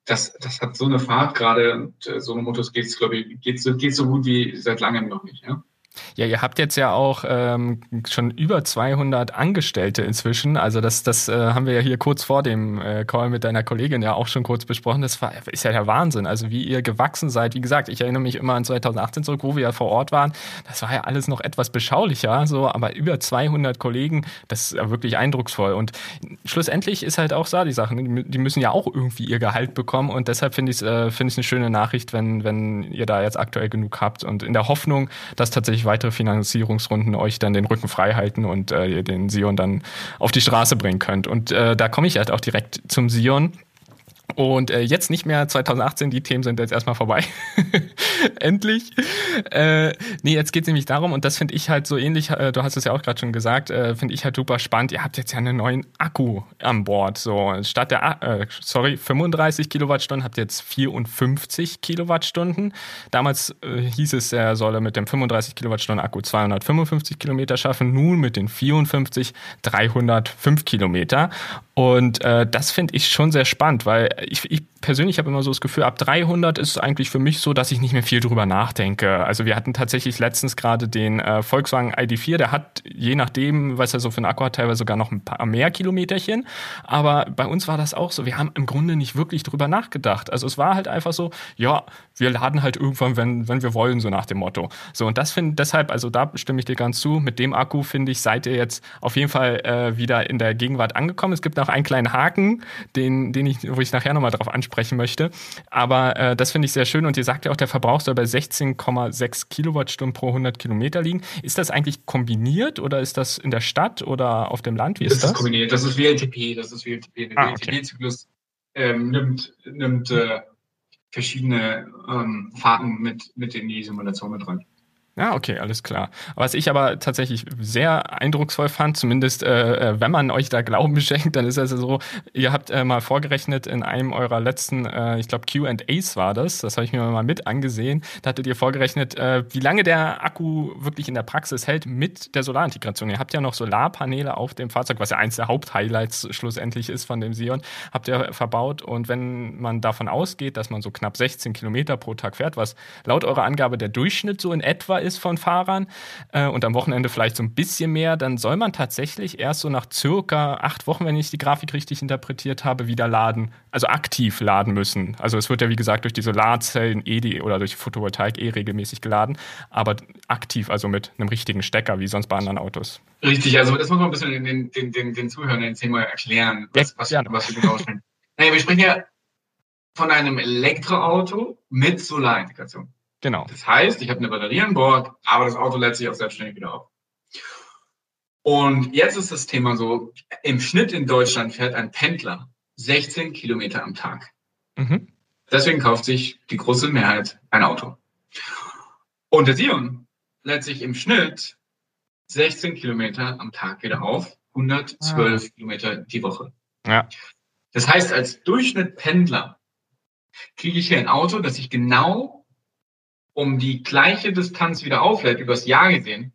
das, das hat so eine Fahrt gerade und äh, so eine Motos geht's, glaube ich, geht so, geht so gut wie seit langem noch nicht, ja. Ja, ihr habt jetzt ja auch ähm, schon über 200 Angestellte inzwischen. Also das, das äh, haben wir ja hier kurz vor dem äh, Call mit deiner Kollegin ja auch schon kurz besprochen. Das war, ist ja der Wahnsinn. Also wie ihr gewachsen seid. Wie gesagt, ich erinnere mich immer an 2018 zurück, wo wir ja vor Ort waren. Das war ja alles noch etwas beschaulicher, so, aber über 200 Kollegen, das ist ja wirklich eindrucksvoll. Und schlussendlich ist halt auch so die Sache. Ne? Die müssen ja auch irgendwie ihr Gehalt bekommen und deshalb finde ich es äh, finde ich eine schöne Nachricht, wenn, wenn ihr da jetzt aktuell genug habt und in der Hoffnung, dass tatsächlich weitere Finanzierungsrunden euch dann den Rücken frei halten und äh, den Sion dann auf die Straße bringen könnt. Und äh, da komme ich halt auch direkt zum Sion. Und äh, jetzt nicht mehr 2018, die Themen sind jetzt erstmal vorbei. Endlich. Äh, nee, jetzt geht es nämlich darum, und das finde ich halt so ähnlich, äh, du hast es ja auch gerade schon gesagt, äh, finde ich halt super spannend. Ihr habt jetzt ja einen neuen Akku an Bord. So, statt der, äh, sorry, 35 Kilowattstunden habt ihr jetzt 54 Kilowattstunden. Damals äh, hieß es, er solle mit dem 35 Kilowattstunden Akku 255 Kilometer schaffen, nun mit den 54 305 Kilometer. Und äh, das finde ich schon sehr spannend, weil ich, ich persönlich habe immer so das Gefühl, ab 300 ist es eigentlich für mich so, dass ich nicht mehr viel drüber nachdenke. Also wir hatten tatsächlich letztens gerade den äh, Volkswagen ID4, der hat je nachdem, was er so für einen Akku hat, teilweise sogar noch ein paar mehr Kilometerchen. Aber bei uns war das auch so. Wir haben im Grunde nicht wirklich drüber nachgedacht. Also es war halt einfach so, ja, wir laden halt irgendwann, wenn, wenn wir wollen, so nach dem Motto. So, und das finde deshalb, also da stimme ich dir ganz zu. Mit dem Akku, finde ich, seid ihr jetzt auf jeden Fall äh, wieder in der Gegenwart angekommen. Es gibt noch einen kleinen Haken, den, den ich, wo ich nachher nochmal drauf anspreche ansprechen möchte. Aber äh, das finde ich sehr schön. Und ihr sagt ja auch, der Verbrauch soll bei 16,6 Kilowattstunden pro 100 Kilometer liegen. Ist das eigentlich kombiniert oder ist das in der Stadt oder auf dem Land? Wie ist das? Das ist kombiniert. Das ist WLTP. Das ist WLTP. Der ah, WLTP-Zyklus ähm, nimmt, nimmt äh, verschiedene ähm, Fahrten mit, mit in die Simulation mit rein. Ja, okay, alles klar. Was ich aber tatsächlich sehr eindrucksvoll fand, zumindest äh, äh wenn man euch da Glauben schenkt, dann ist es so, ihr habt äh, mal vorgerechnet in einem eurer letzten, äh, ich glaube QAs war das, das habe ich mir mal mit angesehen, da hattet ihr vorgerechnet, äh, wie lange der Akku wirklich in der Praxis hält mit der Solarintegration. Ihr habt ja noch Solarpaneele auf dem Fahrzeug, was ja eins der Haupthighlights schlussendlich ist von dem Sion, habt ihr verbaut und wenn man davon ausgeht, dass man so knapp 16 Kilometer pro Tag fährt, was laut eurer Angabe der Durchschnitt so in etwa ist, ist von Fahrern äh, und am Wochenende vielleicht so ein bisschen mehr, dann soll man tatsächlich erst so nach circa acht Wochen, wenn ich die Grafik richtig interpretiert habe, wieder laden, also aktiv laden müssen. Also es wird ja wie gesagt durch die Solarzellen eh die, oder durch Photovoltaik eh regelmäßig geladen, aber aktiv, also mit einem richtigen Stecker, wie sonst bei anderen Autos. Richtig, also das muss man ein bisschen den, den, den, den Zuhörern den Thema erklären, was, was, ja. was wir genau sprechen. naja, wir sprechen ja von einem Elektroauto mit Solarintegration. Genau. Das heißt, ich habe eine Batterie an Bord, aber das Auto lädt sich auch selbstständig wieder auf. Und jetzt ist das Thema so, im Schnitt in Deutschland fährt ein Pendler 16 Kilometer am Tag. Mhm. Deswegen kauft sich die große Mehrheit ein Auto. Und der Sion lädt sich im Schnitt 16 Kilometer am Tag wieder auf, 112 ah. Kilometer die Woche. Ja. Das heißt, als Durchschnitt Pendler kriege ich hier ein Auto, das ich genau um die gleiche Distanz wieder auflädt, übers Jahr gesehen,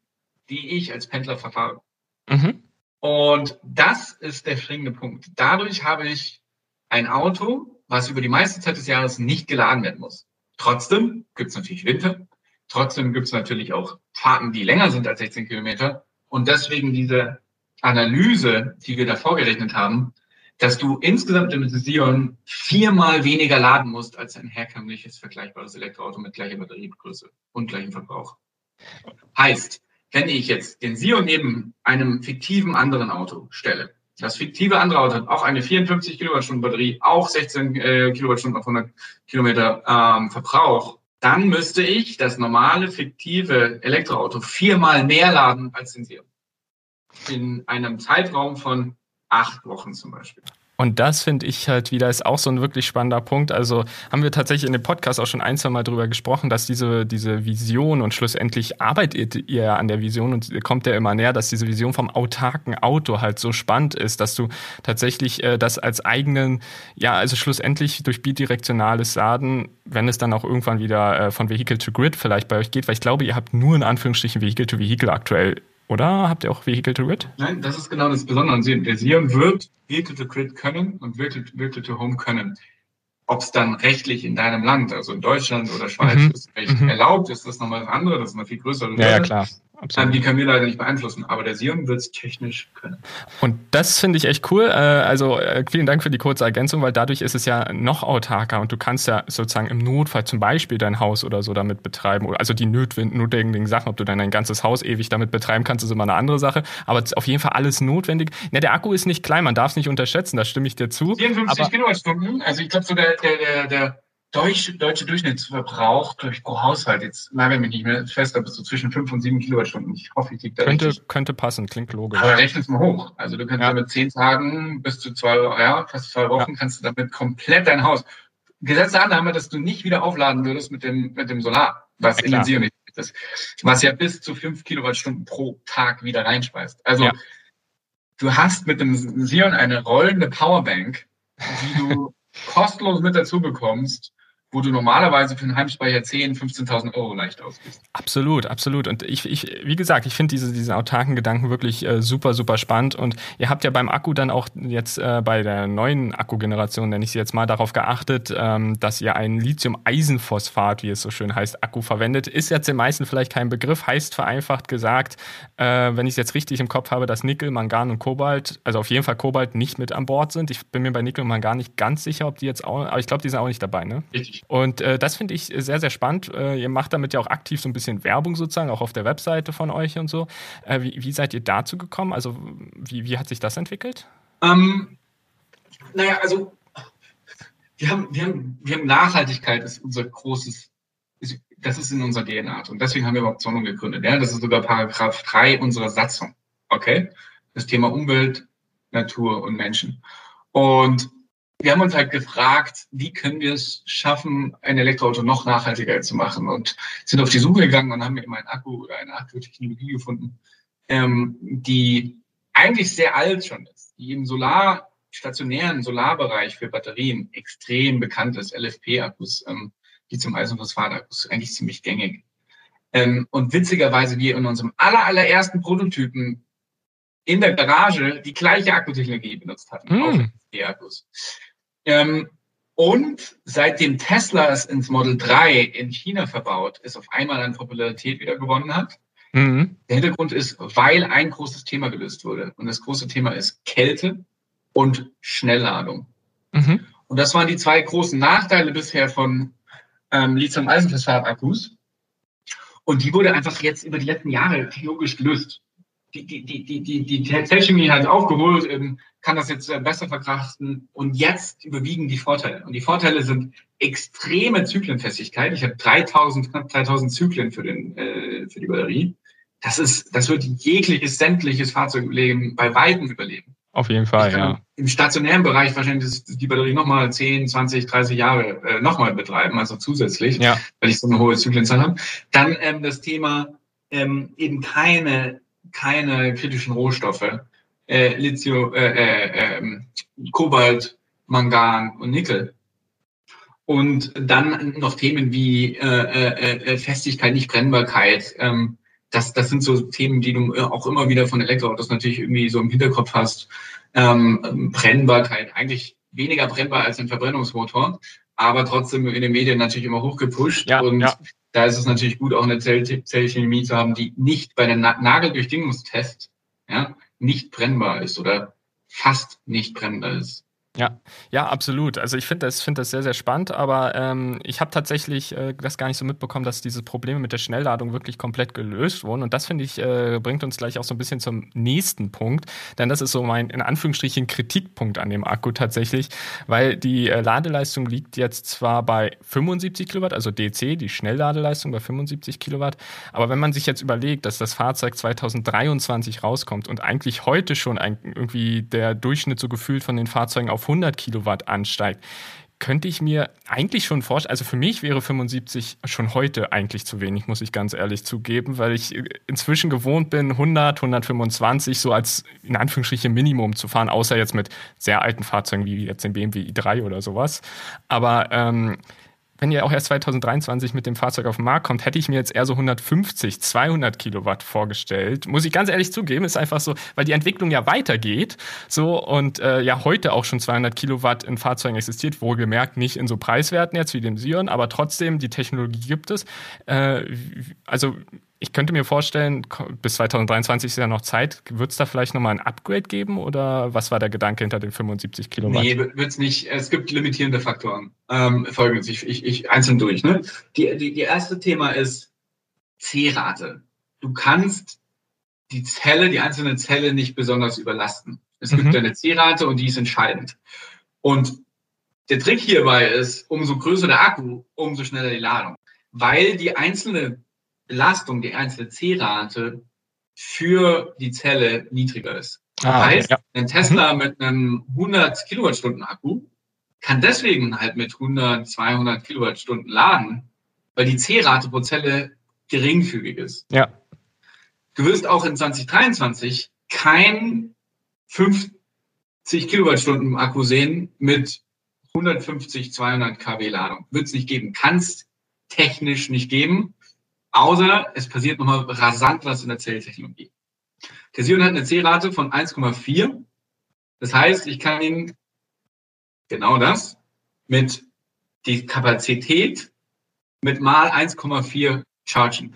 die ich als Pendler verfahre. Mhm. Und das ist der springende Punkt. Dadurch habe ich ein Auto, was über die meiste Zeit des Jahres nicht geladen werden muss. Trotzdem gibt es natürlich Winter. Trotzdem gibt es natürlich auch Fahrten, die länger sind als 16 Kilometer. Und deswegen diese Analyse, die wir da vorgerechnet haben, dass du insgesamt im Sion viermal weniger laden musst als ein herkömmliches vergleichbares Elektroauto mit gleicher Batteriegröße und gleichem Verbrauch. Heißt, wenn ich jetzt den Sion neben einem fiktiven anderen Auto stelle, das fiktive andere Auto hat auch eine 54 Kilowattstunden Batterie, auch 16 äh, Kilowattstunden auf 100 Kilometer ähm, Verbrauch, dann müsste ich das normale fiktive Elektroauto viermal mehr laden als den Sion. In einem Zeitraum von acht Wochen zum Beispiel. Und das finde ich halt wieder ist auch so ein wirklich spannender Punkt. Also haben wir tatsächlich in dem Podcast auch schon ein, zwei Mal drüber gesprochen, dass diese, diese Vision und schlussendlich arbeitet ihr an der Vision und kommt ja immer näher, dass diese Vision vom autarken Auto halt so spannend ist, dass du tatsächlich äh, das als eigenen, ja, also schlussendlich durch bidirektionales Laden, wenn es dann auch irgendwann wieder äh, von Vehicle to Grid vielleicht bei euch geht, weil ich glaube, ihr habt nur in Anführungsstrichen Vehicle to Vehicle aktuell oder habt ihr auch Vehicle to Grid? Nein, das ist genau das Besondere. Der Sion wird Vehicle to Grid können und Vehicle to Home können. Ob es dann rechtlich in deinem Land, also in Deutschland oder Schweiz, mhm. ist recht mhm. erlaubt, ist das nochmal das andere, das ist eine viel größere Ja, ja, klar. Absolut. Die können wir leider nicht beeinflussen, aber der Sion wird es technisch können. Und das finde ich echt cool. Äh, also äh, vielen Dank für die kurze Ergänzung, weil dadurch ist es ja noch autarker und du kannst ja sozusagen im Notfall zum Beispiel dein Haus oder so damit betreiben. Also die notwendigen Sachen, ob du dann dein ganzes Haus ewig damit betreiben kannst, ist immer eine andere Sache. Aber auf jeden Fall alles notwendig. Na, der Akku ist nicht klein, man darf es nicht unterschätzen, da stimme ich dir zu. 54 Kilowattstunden, also ich glaube so der, der, der, der Deutsch, deutsche Durchschnittsverbrauch durch pro Haushalt, jetzt nagel mich nicht mehr fest, aber so zwischen 5 und 7 Kilowattstunden. Ich hoffe, ich liege da könnte, richtig. Könnte passen, klingt logisch. Aber rechne es mal hoch. Also du kannst ja. damit zehn Tagen bis zu zwei, ja, fast zwei Wochen ja. kannst du damit komplett dein Haus. Gesetzte Annahme, dass du nicht wieder aufladen würdest mit dem, mit dem Solar, was ja, in den Sion nicht ist. Was ja bis zu 5 Kilowattstunden pro Tag wieder reinspeist. Also ja. du hast mit dem Sion eine rollende Powerbank, die du kostenlos mit dazu bekommst wo du normalerweise für einen Heimspeicher 10.000, 15.000 Euro leicht ausgibst. Absolut, absolut. Und ich, ich wie gesagt, ich finde diese, diese autarken Gedanken wirklich äh, super, super spannend. Und ihr habt ja beim Akku dann auch jetzt äh, bei der neuen Akkugeneration, nenne ich sie jetzt mal, darauf geachtet, ähm, dass ihr einen Lithium-Eisenphosphat, wie es so schön heißt, Akku verwendet. Ist jetzt den meisten vielleicht kein Begriff, heißt vereinfacht gesagt, äh, wenn ich es jetzt richtig im Kopf habe, dass Nickel, Mangan und Kobalt, also auf jeden Fall Kobalt, nicht mit an Bord sind. Ich bin mir bei Nickel und Mangan nicht ganz sicher, ob die jetzt auch, aber ich glaube, die sind auch nicht dabei, ne? Richtig. Und äh, das finde ich sehr, sehr spannend. Äh, ihr macht damit ja auch aktiv so ein bisschen Werbung sozusagen, auch auf der Webseite von euch und so. Äh, wie, wie, seid ihr dazu gekommen? Also wie, wie hat sich das entwickelt? Ähm, naja, also wir haben, wir, haben, wir haben Nachhaltigkeit ist unser großes, ist, das ist in unserer DNA. Und deswegen haben wir überhaupt Optionen gegründet. Ja? Das ist sogar Paragraph 3 unserer Satzung. Okay? Das Thema Umwelt, Natur und Menschen. Und wir haben uns halt gefragt, wie können wir es schaffen, ein Elektroauto noch nachhaltiger zu machen und sind auf die Suche gegangen und haben eben einen Akku oder eine Akkutechnologie gefunden, ähm, die eigentlich sehr alt schon ist, die im Solar, stationären Solarbereich für Batterien extrem bekannt ist, LFP-Akkus, ähm, Lithium-Eisenphosphat-Akkus, eigentlich ziemlich gängig. Ähm, und witzigerweise wir in unserem aller, allerersten Prototypen in der Garage die gleiche Akkutechnologie benutzt hatten, mm. auch LFP-Akkus. Ähm, und seitdem Tesla es ins Model 3 in China verbaut, es auf einmal an Popularität wieder gewonnen hat. Mhm. Der Hintergrund ist, weil ein großes Thema gelöst wurde. Und das große Thema ist Kälte und Schnellladung. Mhm. Und das waren die zwei großen Nachteile bisher von ähm, Lithium-Eisenphosphat-Akkus. Und die wurde einfach jetzt über die letzten Jahre technologisch gelöst die, die, die, die, die Zellchemie hat aufgeholt, ähm, kann das jetzt äh, besser verkraften und jetzt überwiegen die Vorteile. Und die Vorteile sind extreme Zyklenfestigkeit. Ich habe 3000, knapp 3000 Zyklen für, den, äh, für die Batterie. Das ist, das wird jegliches, sämtliches Fahrzeugleben bei Weitem überleben. Auf jeden Fall, ja. Im stationären Bereich wahrscheinlich die Batterie nochmal 10, 20, 30 Jahre äh, nochmal betreiben, also zusätzlich, ja. weil ich so eine hohe Zyklenzahl habe. Dann ähm, das Thema ähm, eben keine keine kritischen Rohstoffe, äh, Lithium, äh, äh, ähm, Kobalt, Mangan und Nickel. Und dann noch Themen wie äh, äh, äh, Festigkeit, nicht Brennbarkeit. Ähm, das, das sind so Themen, die du auch immer wieder von Elektroautos natürlich irgendwie so im Hinterkopf hast. Ähm, Brennbarkeit, eigentlich weniger brennbar als ein Verbrennungsmotor, aber trotzdem in den Medien natürlich immer hochgepusht. Ja, und ja da ist es natürlich gut, auch eine Zell Zellchemie zu haben, die nicht bei der Na ja, nicht brennbar ist oder fast nicht brennbar ist. Ja, ja, absolut. Also ich finde das, finde das sehr, sehr spannend, aber ähm, ich habe tatsächlich äh, das gar nicht so mitbekommen, dass diese Probleme mit der Schnellladung wirklich komplett gelöst wurden. Und das finde ich äh, bringt uns gleich auch so ein bisschen zum nächsten Punkt, denn das ist so mein in Anführungsstrichen Kritikpunkt an dem Akku tatsächlich, weil die äh, Ladeleistung liegt jetzt zwar bei 75 Kilowatt, also DC, die Schnellladeleistung bei 75 Kilowatt, aber wenn man sich jetzt überlegt, dass das Fahrzeug 2023 rauskommt und eigentlich heute schon ein, irgendwie der Durchschnitt so gefühlt von den Fahrzeugen auf 100 Kilowatt ansteigt, könnte ich mir eigentlich schon vorstellen, also für mich wäre 75 schon heute eigentlich zu wenig, muss ich ganz ehrlich zugeben, weil ich inzwischen gewohnt bin, 100, 125 so als in Anführungsstrichen Minimum zu fahren, außer jetzt mit sehr alten Fahrzeugen wie jetzt den BMW i3 oder sowas. Aber ähm, wenn ihr auch erst 2023 mit dem Fahrzeug auf den Markt kommt, hätte ich mir jetzt eher so 150, 200 Kilowatt vorgestellt. Muss ich ganz ehrlich zugeben, ist einfach so, weil die Entwicklung ja weitergeht. So und äh, ja heute auch schon 200 Kilowatt in Fahrzeugen existiert, wohlgemerkt nicht in so Preiswerten jetzt wie dem Sion, aber trotzdem die Technologie gibt es. Äh, also ich könnte mir vorstellen, bis 2023 ist ja noch Zeit. Wird es da vielleicht nochmal ein Upgrade geben oder was war der Gedanke hinter den 75 Kilowatt? Nee, wird es nicht. Es gibt limitierende Faktoren. Ähm, Folgendes, ich, ich, ich einzeln durch. Ne? Die, die, die erste Thema ist C-Rate. Du kannst die Zelle, die einzelne Zelle nicht besonders überlasten. Es mhm. gibt eine C-Rate und die ist entscheidend. Und der Trick hierbei ist, umso größer der Akku, umso schneller die Ladung. Weil die einzelne Belastung, die einzelne C-Rate für die Zelle niedriger ist. Das ah, heißt, ja. ein Tesla mhm. mit einem 100 Kilowattstunden Akku kann deswegen halt mit 100, 200 Kilowattstunden laden, weil die C-Rate pro Zelle geringfügig ist. Ja. Du wirst auch in 2023 kein 50 Kilowattstunden Akku sehen mit 150, 200 kW Ladung. Wird es nicht geben. Kannst technisch nicht geben. Außer es passiert nochmal rasant was in der Zelltechnologie. Der Sion hat eine C-Rate von 1,4. Das heißt, ich kann ihn genau das mit die Kapazität mit mal 1,4 chargen.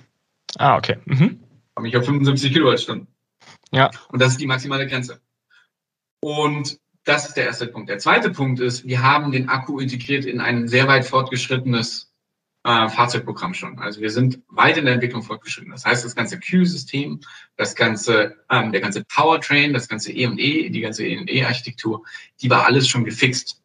Ah, okay. Mhm. Komme ich auf 75 Kilowattstunden. Ja. Und das ist die maximale Grenze. Und das ist der erste Punkt. Der zweite Punkt ist, wir haben den Akku integriert in ein sehr weit fortgeschrittenes äh, Fahrzeugprogramm schon. Also wir sind weit in der Entwicklung fortgeschritten. Das heißt, das ganze Q-System, das ganze, ähm, der ganze Powertrain, das ganze E&E, e, die ganze E&E-Architektur, die war alles schon gefixt.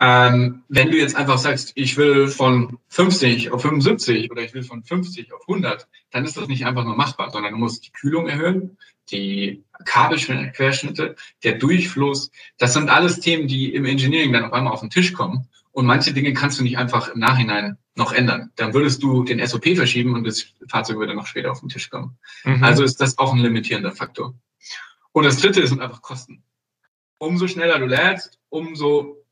Ähm, wenn du jetzt einfach sagst, ich will von 50 auf 75 oder ich will von 50 auf 100, dann ist das nicht einfach nur machbar, sondern du musst die Kühlung erhöhen, die Kabelquerschnitte, der Durchfluss. Das sind alles Themen, die im Engineering dann auf einmal auf den Tisch kommen. Und manche Dinge kannst du nicht einfach im Nachhinein noch ändern. Dann würdest du den SOP verschieben und das Fahrzeug würde noch später auf den Tisch kommen. Mhm. Also ist das auch ein limitierender Faktor. Und das dritte sind einfach Kosten. Umso schneller du lädst, umso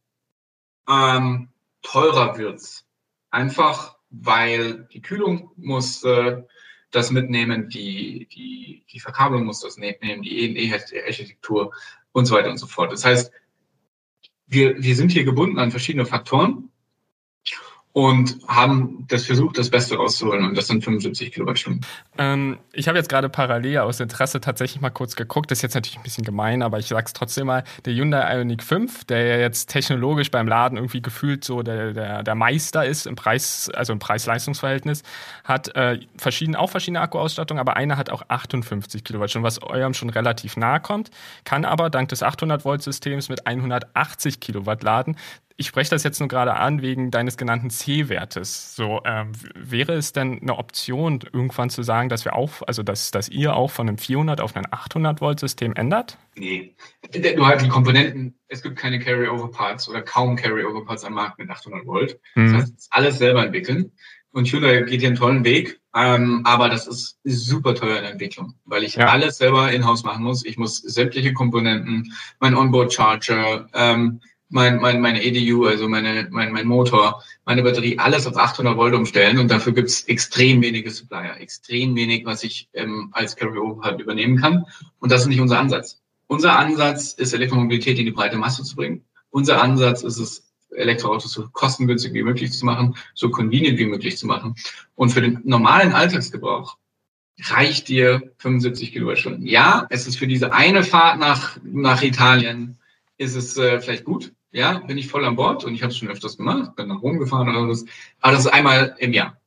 ähm, teurer wird's. Einfach, weil die Kühlung muss äh, das mitnehmen, die, die, die Verkabelung muss das mitnehmen, die E-Architektur und so weiter und so fort. Das heißt, wir, wir sind hier gebunden an verschiedene Faktoren und haben das versucht, das Beste rauszuholen. Und das sind 75 Kilowattstunden. Ähm, ich habe jetzt gerade parallel aus Interesse tatsächlich mal kurz geguckt. Das ist jetzt natürlich ein bisschen gemein, aber ich sage es trotzdem mal. Der Hyundai Ioniq 5, der ja jetzt technologisch beim Laden irgendwie gefühlt so der, der, der Meister ist im Preis, also im Preis-Leistungs-Verhältnis, hat äh, verschiedene, auch verschiedene Akkuausstattung, aber einer hat auch 58 Kilowattstunden, was eurem schon relativ nahe kommt, kann aber dank des 800-Volt-Systems mit 180 Kilowatt laden ich spreche das jetzt nur gerade an wegen deines genannten C-Wertes. So ähm, wäre es denn eine Option, irgendwann zu sagen, dass wir auch, also dass, dass ihr auch von einem 400 auf ein 800 Volt System ändert? Nee, nur halt die Komponenten. Es gibt keine Carry-over-Parts oder kaum Carry-over-Parts am Markt mit 800 Volt. Mhm. Das heißt, alles selber entwickeln. Und Hyundai geht hier einen tollen Weg, ähm, aber das ist super teuer in der Entwicklung, weil ich ja. alles selber in-house machen muss. Ich muss sämtliche Komponenten, mein Onboard-Charger, ähm, mein, mein, meine EDU, also meine, mein, mein Motor, meine Batterie, alles auf 800 Volt umstellen und dafür gibt's extrem wenige Supplier, extrem wenig, was ich ähm, als Carry-Over halt übernehmen kann. Und das ist nicht unser Ansatz. Unser Ansatz ist, Elektromobilität in die breite Masse zu bringen. Unser Ansatz ist es, Elektroautos so kostengünstig wie möglich zu machen, so convenient wie möglich zu machen. Und für den normalen Alltagsgebrauch reicht dir 75 Kilowattstunden. Ja, es ist für diese eine Fahrt nach, nach Italien, ist es äh, vielleicht gut, ja, bin ich voll an Bord und ich habe es schon öfters gemacht, bin nach Rom gefahren oder was. Aber das ist einmal im Jahr.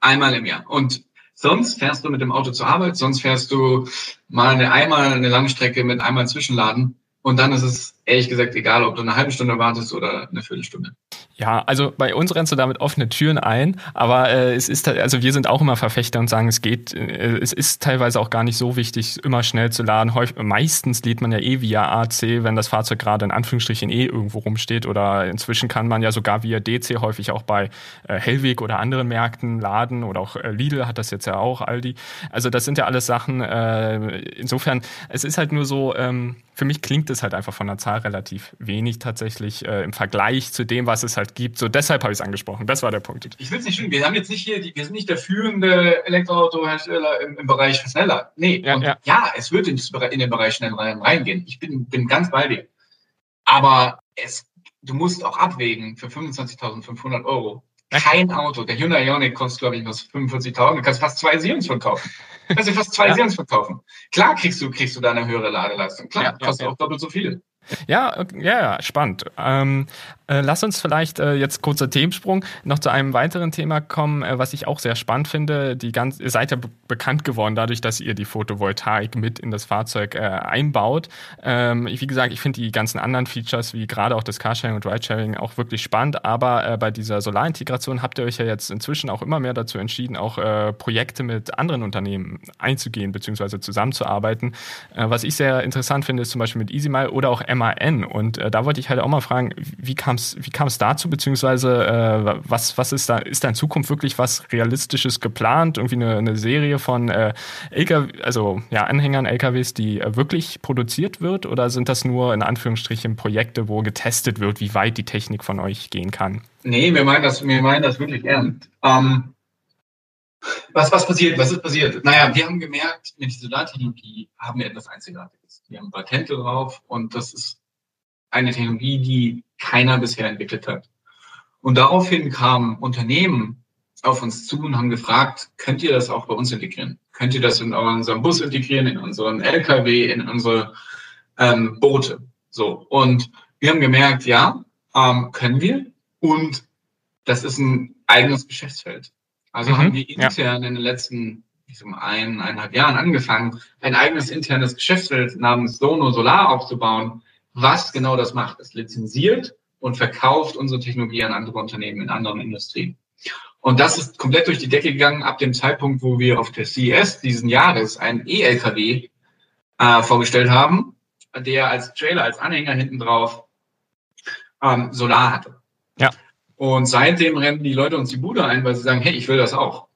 Einmal im Jahr. Und sonst fährst du mit dem Auto zur Arbeit, sonst fährst du mal eine einmal eine lange Strecke mit einmal Zwischenladen und dann ist es ehrlich gesagt egal, ob du eine halbe Stunde wartest oder eine Viertelstunde. Ja, also bei uns rennst du damit offene Türen ein, aber äh, es ist also wir sind auch immer Verfechter und sagen, es geht, äh, es ist teilweise auch gar nicht so wichtig, immer schnell zu laden. Häufig, meistens lädt man ja eh via AC, wenn das Fahrzeug gerade in Anführungsstrichen eh irgendwo rumsteht oder inzwischen kann man ja sogar via DC häufig auch bei äh, Hellweg oder anderen Märkten laden oder auch äh, Lidl hat das jetzt ja auch, Aldi. Also das sind ja alles Sachen, äh, insofern, es ist halt nur so, ähm, für mich klingt es halt einfach von der Zahl relativ wenig tatsächlich äh, im Vergleich zu dem, was es halt gibt. So deshalb habe ich es angesprochen. Das war der Punkt. Ich will es nicht schön. Wir haben jetzt nicht hier, die, wir sind nicht der führende Elektroautohersteller im, im Bereich schneller. Nee, ja, ja. ja es wird in, in, den Bereich schnell reingehen. Ich bin, bin ganz bei dir. Aber es, du musst auch abwägen für 25.500 Euro. Kein Auto. Der Hyundai Ioniq kostet, glaube ich, was 45.000. Du kannst fast zwei Sions verkaufen. Kannst du fast zwei ja. Sions verkaufen. Klar kriegst du, kriegst du da eine höhere Ladeleistung. Klar, ja, kostet ja, auch doppelt so viel. Ja, ja, spannend. Ähm, äh, lass uns vielleicht äh, jetzt kurzer Themensprung noch zu einem weiteren Thema kommen, äh, was ich auch sehr spannend finde. Die ganz, ihr seid ja bekannt geworden dadurch, dass ihr die Photovoltaik mit in das Fahrzeug äh, einbaut. Ähm, wie gesagt, ich finde die ganzen anderen Features, wie gerade auch das Carsharing und Ridesharing, auch wirklich spannend. Aber äh, bei dieser Solarintegration habt ihr euch ja jetzt inzwischen auch immer mehr dazu entschieden, auch äh, Projekte mit anderen Unternehmen einzugehen bzw. zusammenzuarbeiten. was ich sehr interessant finde, ist zum Beispiel mit EasyMile oder auch MAN. Und da wollte ich halt auch mal fragen, wie kam kam's, wie kam es dazu, beziehungsweise äh, was, was ist da, ist da in Zukunft wirklich was Realistisches geplant? Irgendwie eine, eine Serie von äh, LKW, also ja, Anhängern LKWs, die äh, wirklich produziert wird? Oder sind das nur in Anführungsstrichen Projekte, wo getestet wird, wie weit die Technik von euch gehen kann? Nee, wir meinen das, wir meinen das wirklich ernst. Ähm, was, was passiert? Was ist passiert? Naja, wir haben gemerkt, mit dieser Solartechnologie haben wir etwas Einzigartiges. Wir haben Patente drauf und das ist eine Technologie, die keiner bisher entwickelt hat. Und daraufhin kamen Unternehmen auf uns zu und haben gefragt, könnt ihr das auch bei uns integrieren? Könnt ihr das in unserem Bus integrieren, in unseren LKW, in unsere ähm, Boote? So. Und wir haben gemerkt, ja, ähm, können wir. Und das ist ein eigenes Geschäftsfeld. Also mhm, haben wir intern ja. in den letzten ich sag mal, ein, eineinhalb Jahren angefangen, ein eigenes internes Geschäftsfeld namens Sono Solar aufzubauen, was genau das macht. Es lizenziert und verkauft unsere Technologie an andere Unternehmen in anderen Industrien. Und das ist komplett durch die Decke gegangen ab dem Zeitpunkt, wo wir auf der CES diesen Jahres einen E-LKW äh, vorgestellt haben, der als Trailer, als Anhänger hinten drauf ähm, Solar hatte. Ja. Und seitdem rennen die Leute uns die Bude ein, weil sie sagen, hey, ich will das auch.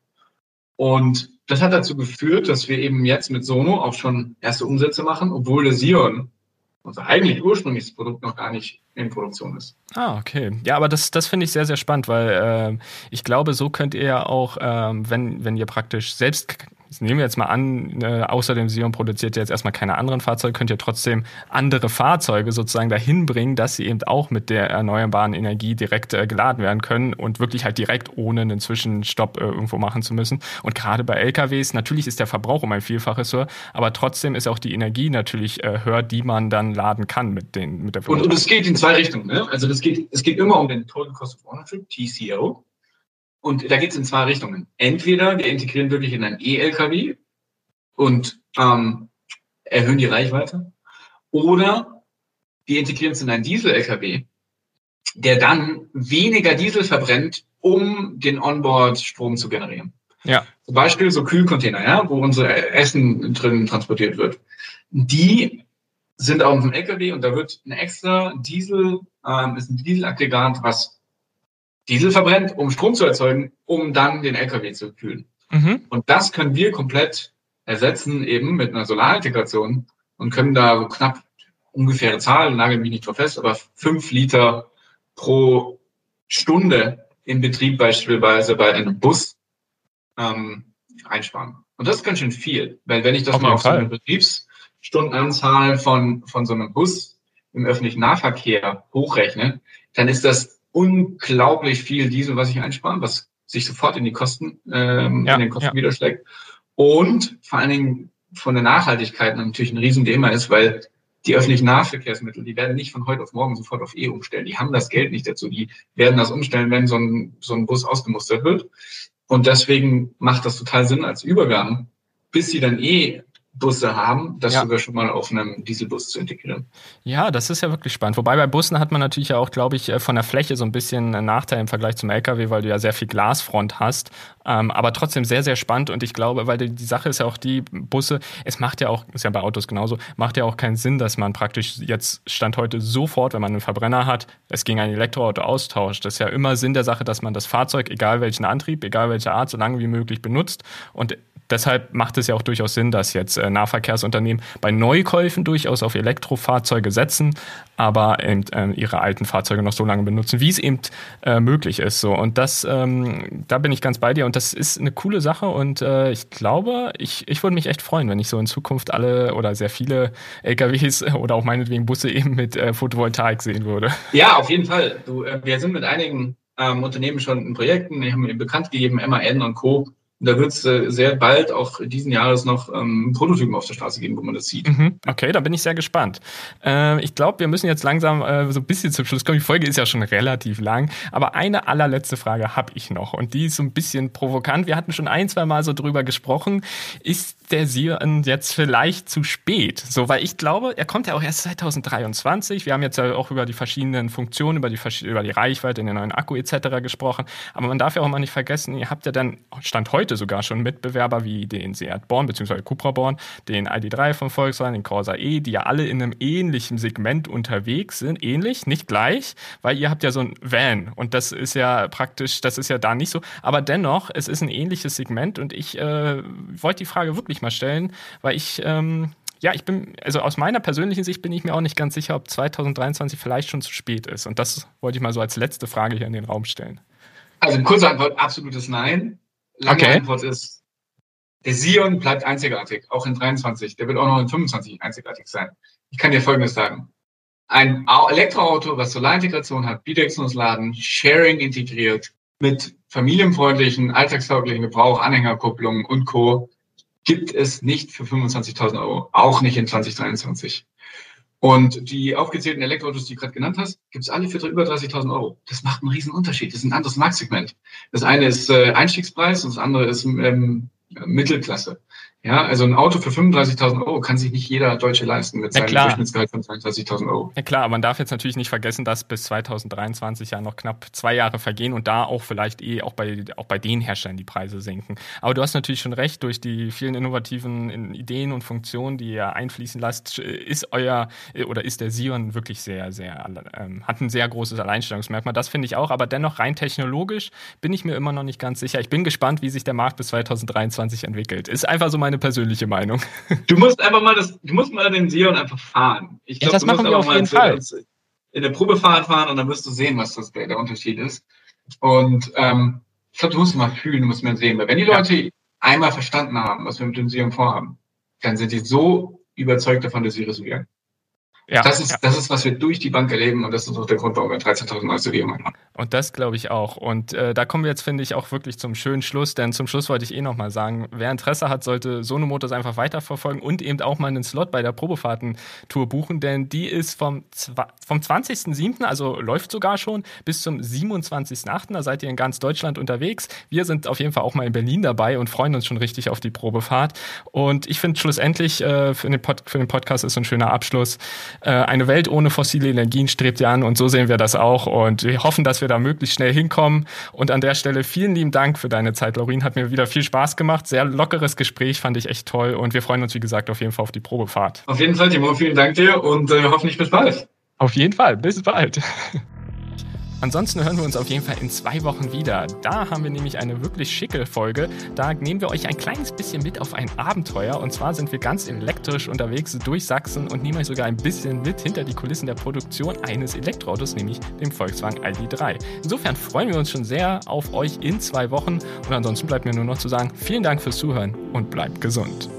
Und das hat dazu geführt, dass wir eben jetzt mit Sono auch schon erste Umsätze machen, obwohl der Sion unser eigentlich ursprüngliches Produkt noch gar nicht in Produktion ist. Ah, okay. Ja, aber das, das finde ich sehr, sehr spannend, weil äh, ich glaube, so könnt ihr ja auch, ähm, wenn, wenn ihr praktisch selbst nehmen wir jetzt mal an, äh, außer dem Sion produziert ihr jetzt erstmal keine anderen Fahrzeuge, könnt ihr trotzdem andere Fahrzeuge sozusagen dahin bringen, dass sie eben auch mit der erneuerbaren Energie direkt äh, geladen werden können und wirklich halt direkt ohne einen Zwischenstopp äh, irgendwo machen zu müssen. Und gerade bei LKWs, natürlich ist der Verbrauch um ein Vielfaches höher, aber trotzdem ist auch die Energie natürlich äh, höher, die man dann laden kann mit, den, mit der Und, und es geht in zwei Richtungen. Ne? Also das geht, es geht immer um den Total Cost of Ownership, TCO. Und da geht es in zwei Richtungen. Entweder wir integrieren wirklich in ein E-LKW und ähm, erhöhen die Reichweite, oder wir integrieren es in einen Diesel-LKW, der dann weniger Diesel verbrennt, um den Onboard-Strom zu generieren. Ja. Zum Beispiel so Kühlcontainer, ja, wo unser Essen drin transportiert wird. Die sind auf dem LKW und da wird ein extra Diesel, ähm, ist ein Dieselaggregat, was Diesel verbrennt, um Strom zu erzeugen, um dann den LKW zu kühlen. Mhm. Und das können wir komplett ersetzen eben mit einer Solarintegration und können da so knapp ungefähre Zahlen, nagel mich nicht drauf fest, aber fünf Liter pro Stunde in Betrieb beispielsweise bei einem Bus ähm, einsparen. Und das ist ganz schön viel, weil wenn ich das auf mal auf Fall. so eine Betriebsstundenanzahl von, von so einem Bus im öffentlichen Nahverkehr hochrechne, dann ist das unglaublich viel Diesel, was ich einsparen, was sich sofort in die Kosten, ähm, ja, in den Kosten ja. widerschlägt. Und vor allen Dingen von der Nachhaltigkeit natürlich ein Riesenthema ist, weil die öffentlichen Nahverkehrsmittel, die werden nicht von heute auf morgen sofort auf E umstellen. Die haben das Geld nicht dazu. Die werden das umstellen, wenn so ein, so ein Bus ausgemustert wird. Und deswegen macht das total Sinn als Übergang, bis sie dann eh Busse haben, das ja. sogar schon mal auf einem Dieselbus zu integrieren. Ja, das ist ja wirklich spannend. Wobei bei Bussen hat man natürlich ja auch, glaube ich, äh, von der Fläche so ein bisschen einen Nachteil im Vergleich zum LKW, weil du ja sehr viel Glasfront hast. Ähm, aber trotzdem sehr, sehr spannend. Und ich glaube, weil die, Sache ist ja auch die Busse, es macht ja auch, ist ja bei Autos genauso, macht ja auch keinen Sinn, dass man praktisch jetzt Stand heute sofort, wenn man einen Verbrenner hat, es gegen ein Elektroauto austauscht. Das ist ja immer Sinn der Sache, dass man das Fahrzeug, egal welchen Antrieb, egal welche Art, so lange wie möglich benutzt. Und deshalb macht es ja auch durchaus Sinn, dass jetzt äh, Nahverkehrsunternehmen bei Neukäufen durchaus auf Elektrofahrzeuge setzen, aber eben äh, ihre alten Fahrzeuge noch so lange benutzen, wie es eben äh, möglich ist. So. Und das, ähm, da bin ich ganz bei dir und das ist eine coole Sache und äh, ich glaube, ich, ich würde mich echt freuen, wenn ich so in Zukunft alle oder sehr viele LKWs oder auch meinetwegen Busse eben mit äh, Photovoltaik sehen würde. Ja, auf jeden Fall. Du, äh, wir sind mit einigen ähm, Unternehmen schon in Projekten, die haben mir bekannt gegeben, MAN und Co da wird es äh, sehr bald auch diesen Jahres noch ähm, Prototypen auf der Straße geben, wo man das sieht. Mhm. Okay, da bin ich sehr gespannt. Äh, ich glaube, wir müssen jetzt langsam äh, so ein bisschen zum Schluss kommen. Die Folge ist ja schon relativ lang, aber eine allerletzte Frage habe ich noch und die ist so ein bisschen provokant. Wir hatten schon ein, zwei Mal so drüber gesprochen. Ist der Sion jetzt vielleicht zu spät? So, weil ich glaube, er kommt ja auch erst 2023. Wir haben jetzt ja auch über die verschiedenen Funktionen, über die, über die Reichweite, den neuen Akku etc. gesprochen. Aber man darf ja auch mal nicht vergessen, ihr habt ja dann Stand heute sogar schon Mitbewerber wie den Seat Born bzw. Cupra Born, den ID3 von Volkswagen, den Corsa E, die ja alle in einem ähnlichen Segment unterwegs sind. Ähnlich, nicht gleich, weil ihr habt ja so ein Van und das ist ja praktisch, das ist ja da nicht so. Aber dennoch, es ist ein ähnliches Segment und ich äh, wollte die Frage wirklich mal stellen, weil ich, ähm, ja, ich bin, also aus meiner persönlichen Sicht bin ich mir auch nicht ganz sicher, ob 2023 vielleicht schon zu spät ist. Und das wollte ich mal so als letzte Frage hier in den Raum stellen. Also kurze Antwort, absolutes Nein. Lange okay. Antwort ist, der Sion bleibt einzigartig, auch in 23. Der wird auch noch in 25 einzigartig sein. Ich kann dir Folgendes sagen. Ein Elektroauto, was Solarintegration hat, Bidirektionsladen, Sharing integriert, mit familienfreundlichen, alltagstauglichen Gebrauch, Anhängerkupplungen und Co gibt es nicht für 25.000 Euro, auch nicht in 2023. Und die aufgezählten Elektroautos, die du gerade genannt hast, gibt es alle für über 30.000 Euro. Das macht einen riesen Unterschied. Das ist ein anderes Marktsegment. Das eine ist äh, Einstiegspreis und das andere ist ähm, Mittelklasse. Ja, also ein Auto für 35.000 Euro kann sich nicht jeder Deutsche leisten mit seinem ja, Durchschnittsgehalt von 32.000 Euro. Ja klar, man darf jetzt natürlich nicht vergessen, dass bis 2023 ja noch knapp zwei Jahre vergehen und da auch vielleicht eh auch bei, auch bei den Herstellern die Preise sinken. Aber du hast natürlich schon recht, durch die vielen innovativen Ideen und Funktionen, die ihr einfließen lasst, ist euer oder ist der Sion wirklich sehr, sehr, ähm, hat ein sehr großes Alleinstellungsmerkmal. Das finde ich auch, aber dennoch rein technologisch bin ich mir immer noch nicht ganz sicher. Ich bin gespannt, wie sich der Markt bis 2023 entwickelt. Ist einfach so meine persönliche Meinung. Du musst einfach mal das, du musst mal den Sion einfach fahren. Ich glaub, ja, das machen wir auf jeden Fall. In der Probefahrt fahren und dann wirst du sehen, was das, der, der Unterschied ist. Und ähm, ich glaube, du musst mal fühlen, du musst mal sehen. Weil wenn die Leute ja. einmal verstanden haben, was wir mit dem Sion vorhaben, dann sind die so überzeugt davon, dass sie reservieren. Ja, das, ist, ja. das ist, was wir durch die Bank erleben und das ist auch der Grund, warum wir 13.000 Reservierungen haben. Und das glaube ich auch. Und äh, da kommen wir jetzt, finde ich, auch wirklich zum schönen Schluss, denn zum Schluss wollte ich eh nochmal sagen, wer Interesse hat, sollte Sono Motors einfach weiterverfolgen und eben auch mal einen Slot bei der Probefahrtentour buchen, denn die ist vom, vom 20.07., also läuft sogar schon, bis zum 27.08., da seid ihr in ganz Deutschland unterwegs. Wir sind auf jeden Fall auch mal in Berlin dabei und freuen uns schon richtig auf die Probefahrt. Und ich finde schlussendlich äh, für, den Pod, für den Podcast ist so ein schöner Abschluss. Äh, eine Welt ohne fossile Energien strebt ihr an und so sehen wir das auch. Und wir hoffen, dass wir da möglichst schnell hinkommen. Und an der Stelle vielen lieben Dank für deine Zeit, Laurin. Hat mir wieder viel Spaß gemacht. Sehr lockeres Gespräch, fand ich echt toll. Und wir freuen uns, wie gesagt, auf jeden Fall auf die Probefahrt. Auf jeden Fall, Timo. Vielen Dank dir und äh, hoffentlich bis bald. Auf jeden Fall. Bis bald. Ansonsten hören wir uns auf jeden Fall in zwei Wochen wieder. Da haben wir nämlich eine wirklich schicke Folge. Da nehmen wir euch ein kleines bisschen mit auf ein Abenteuer. Und zwar sind wir ganz elektrisch unterwegs durch Sachsen und nehmen euch sogar ein bisschen mit hinter die Kulissen der Produktion eines Elektroautos, nämlich dem Volkswagen ID3. Insofern freuen wir uns schon sehr auf euch in zwei Wochen. Und ansonsten bleibt mir nur noch zu sagen, vielen Dank fürs Zuhören und bleibt gesund.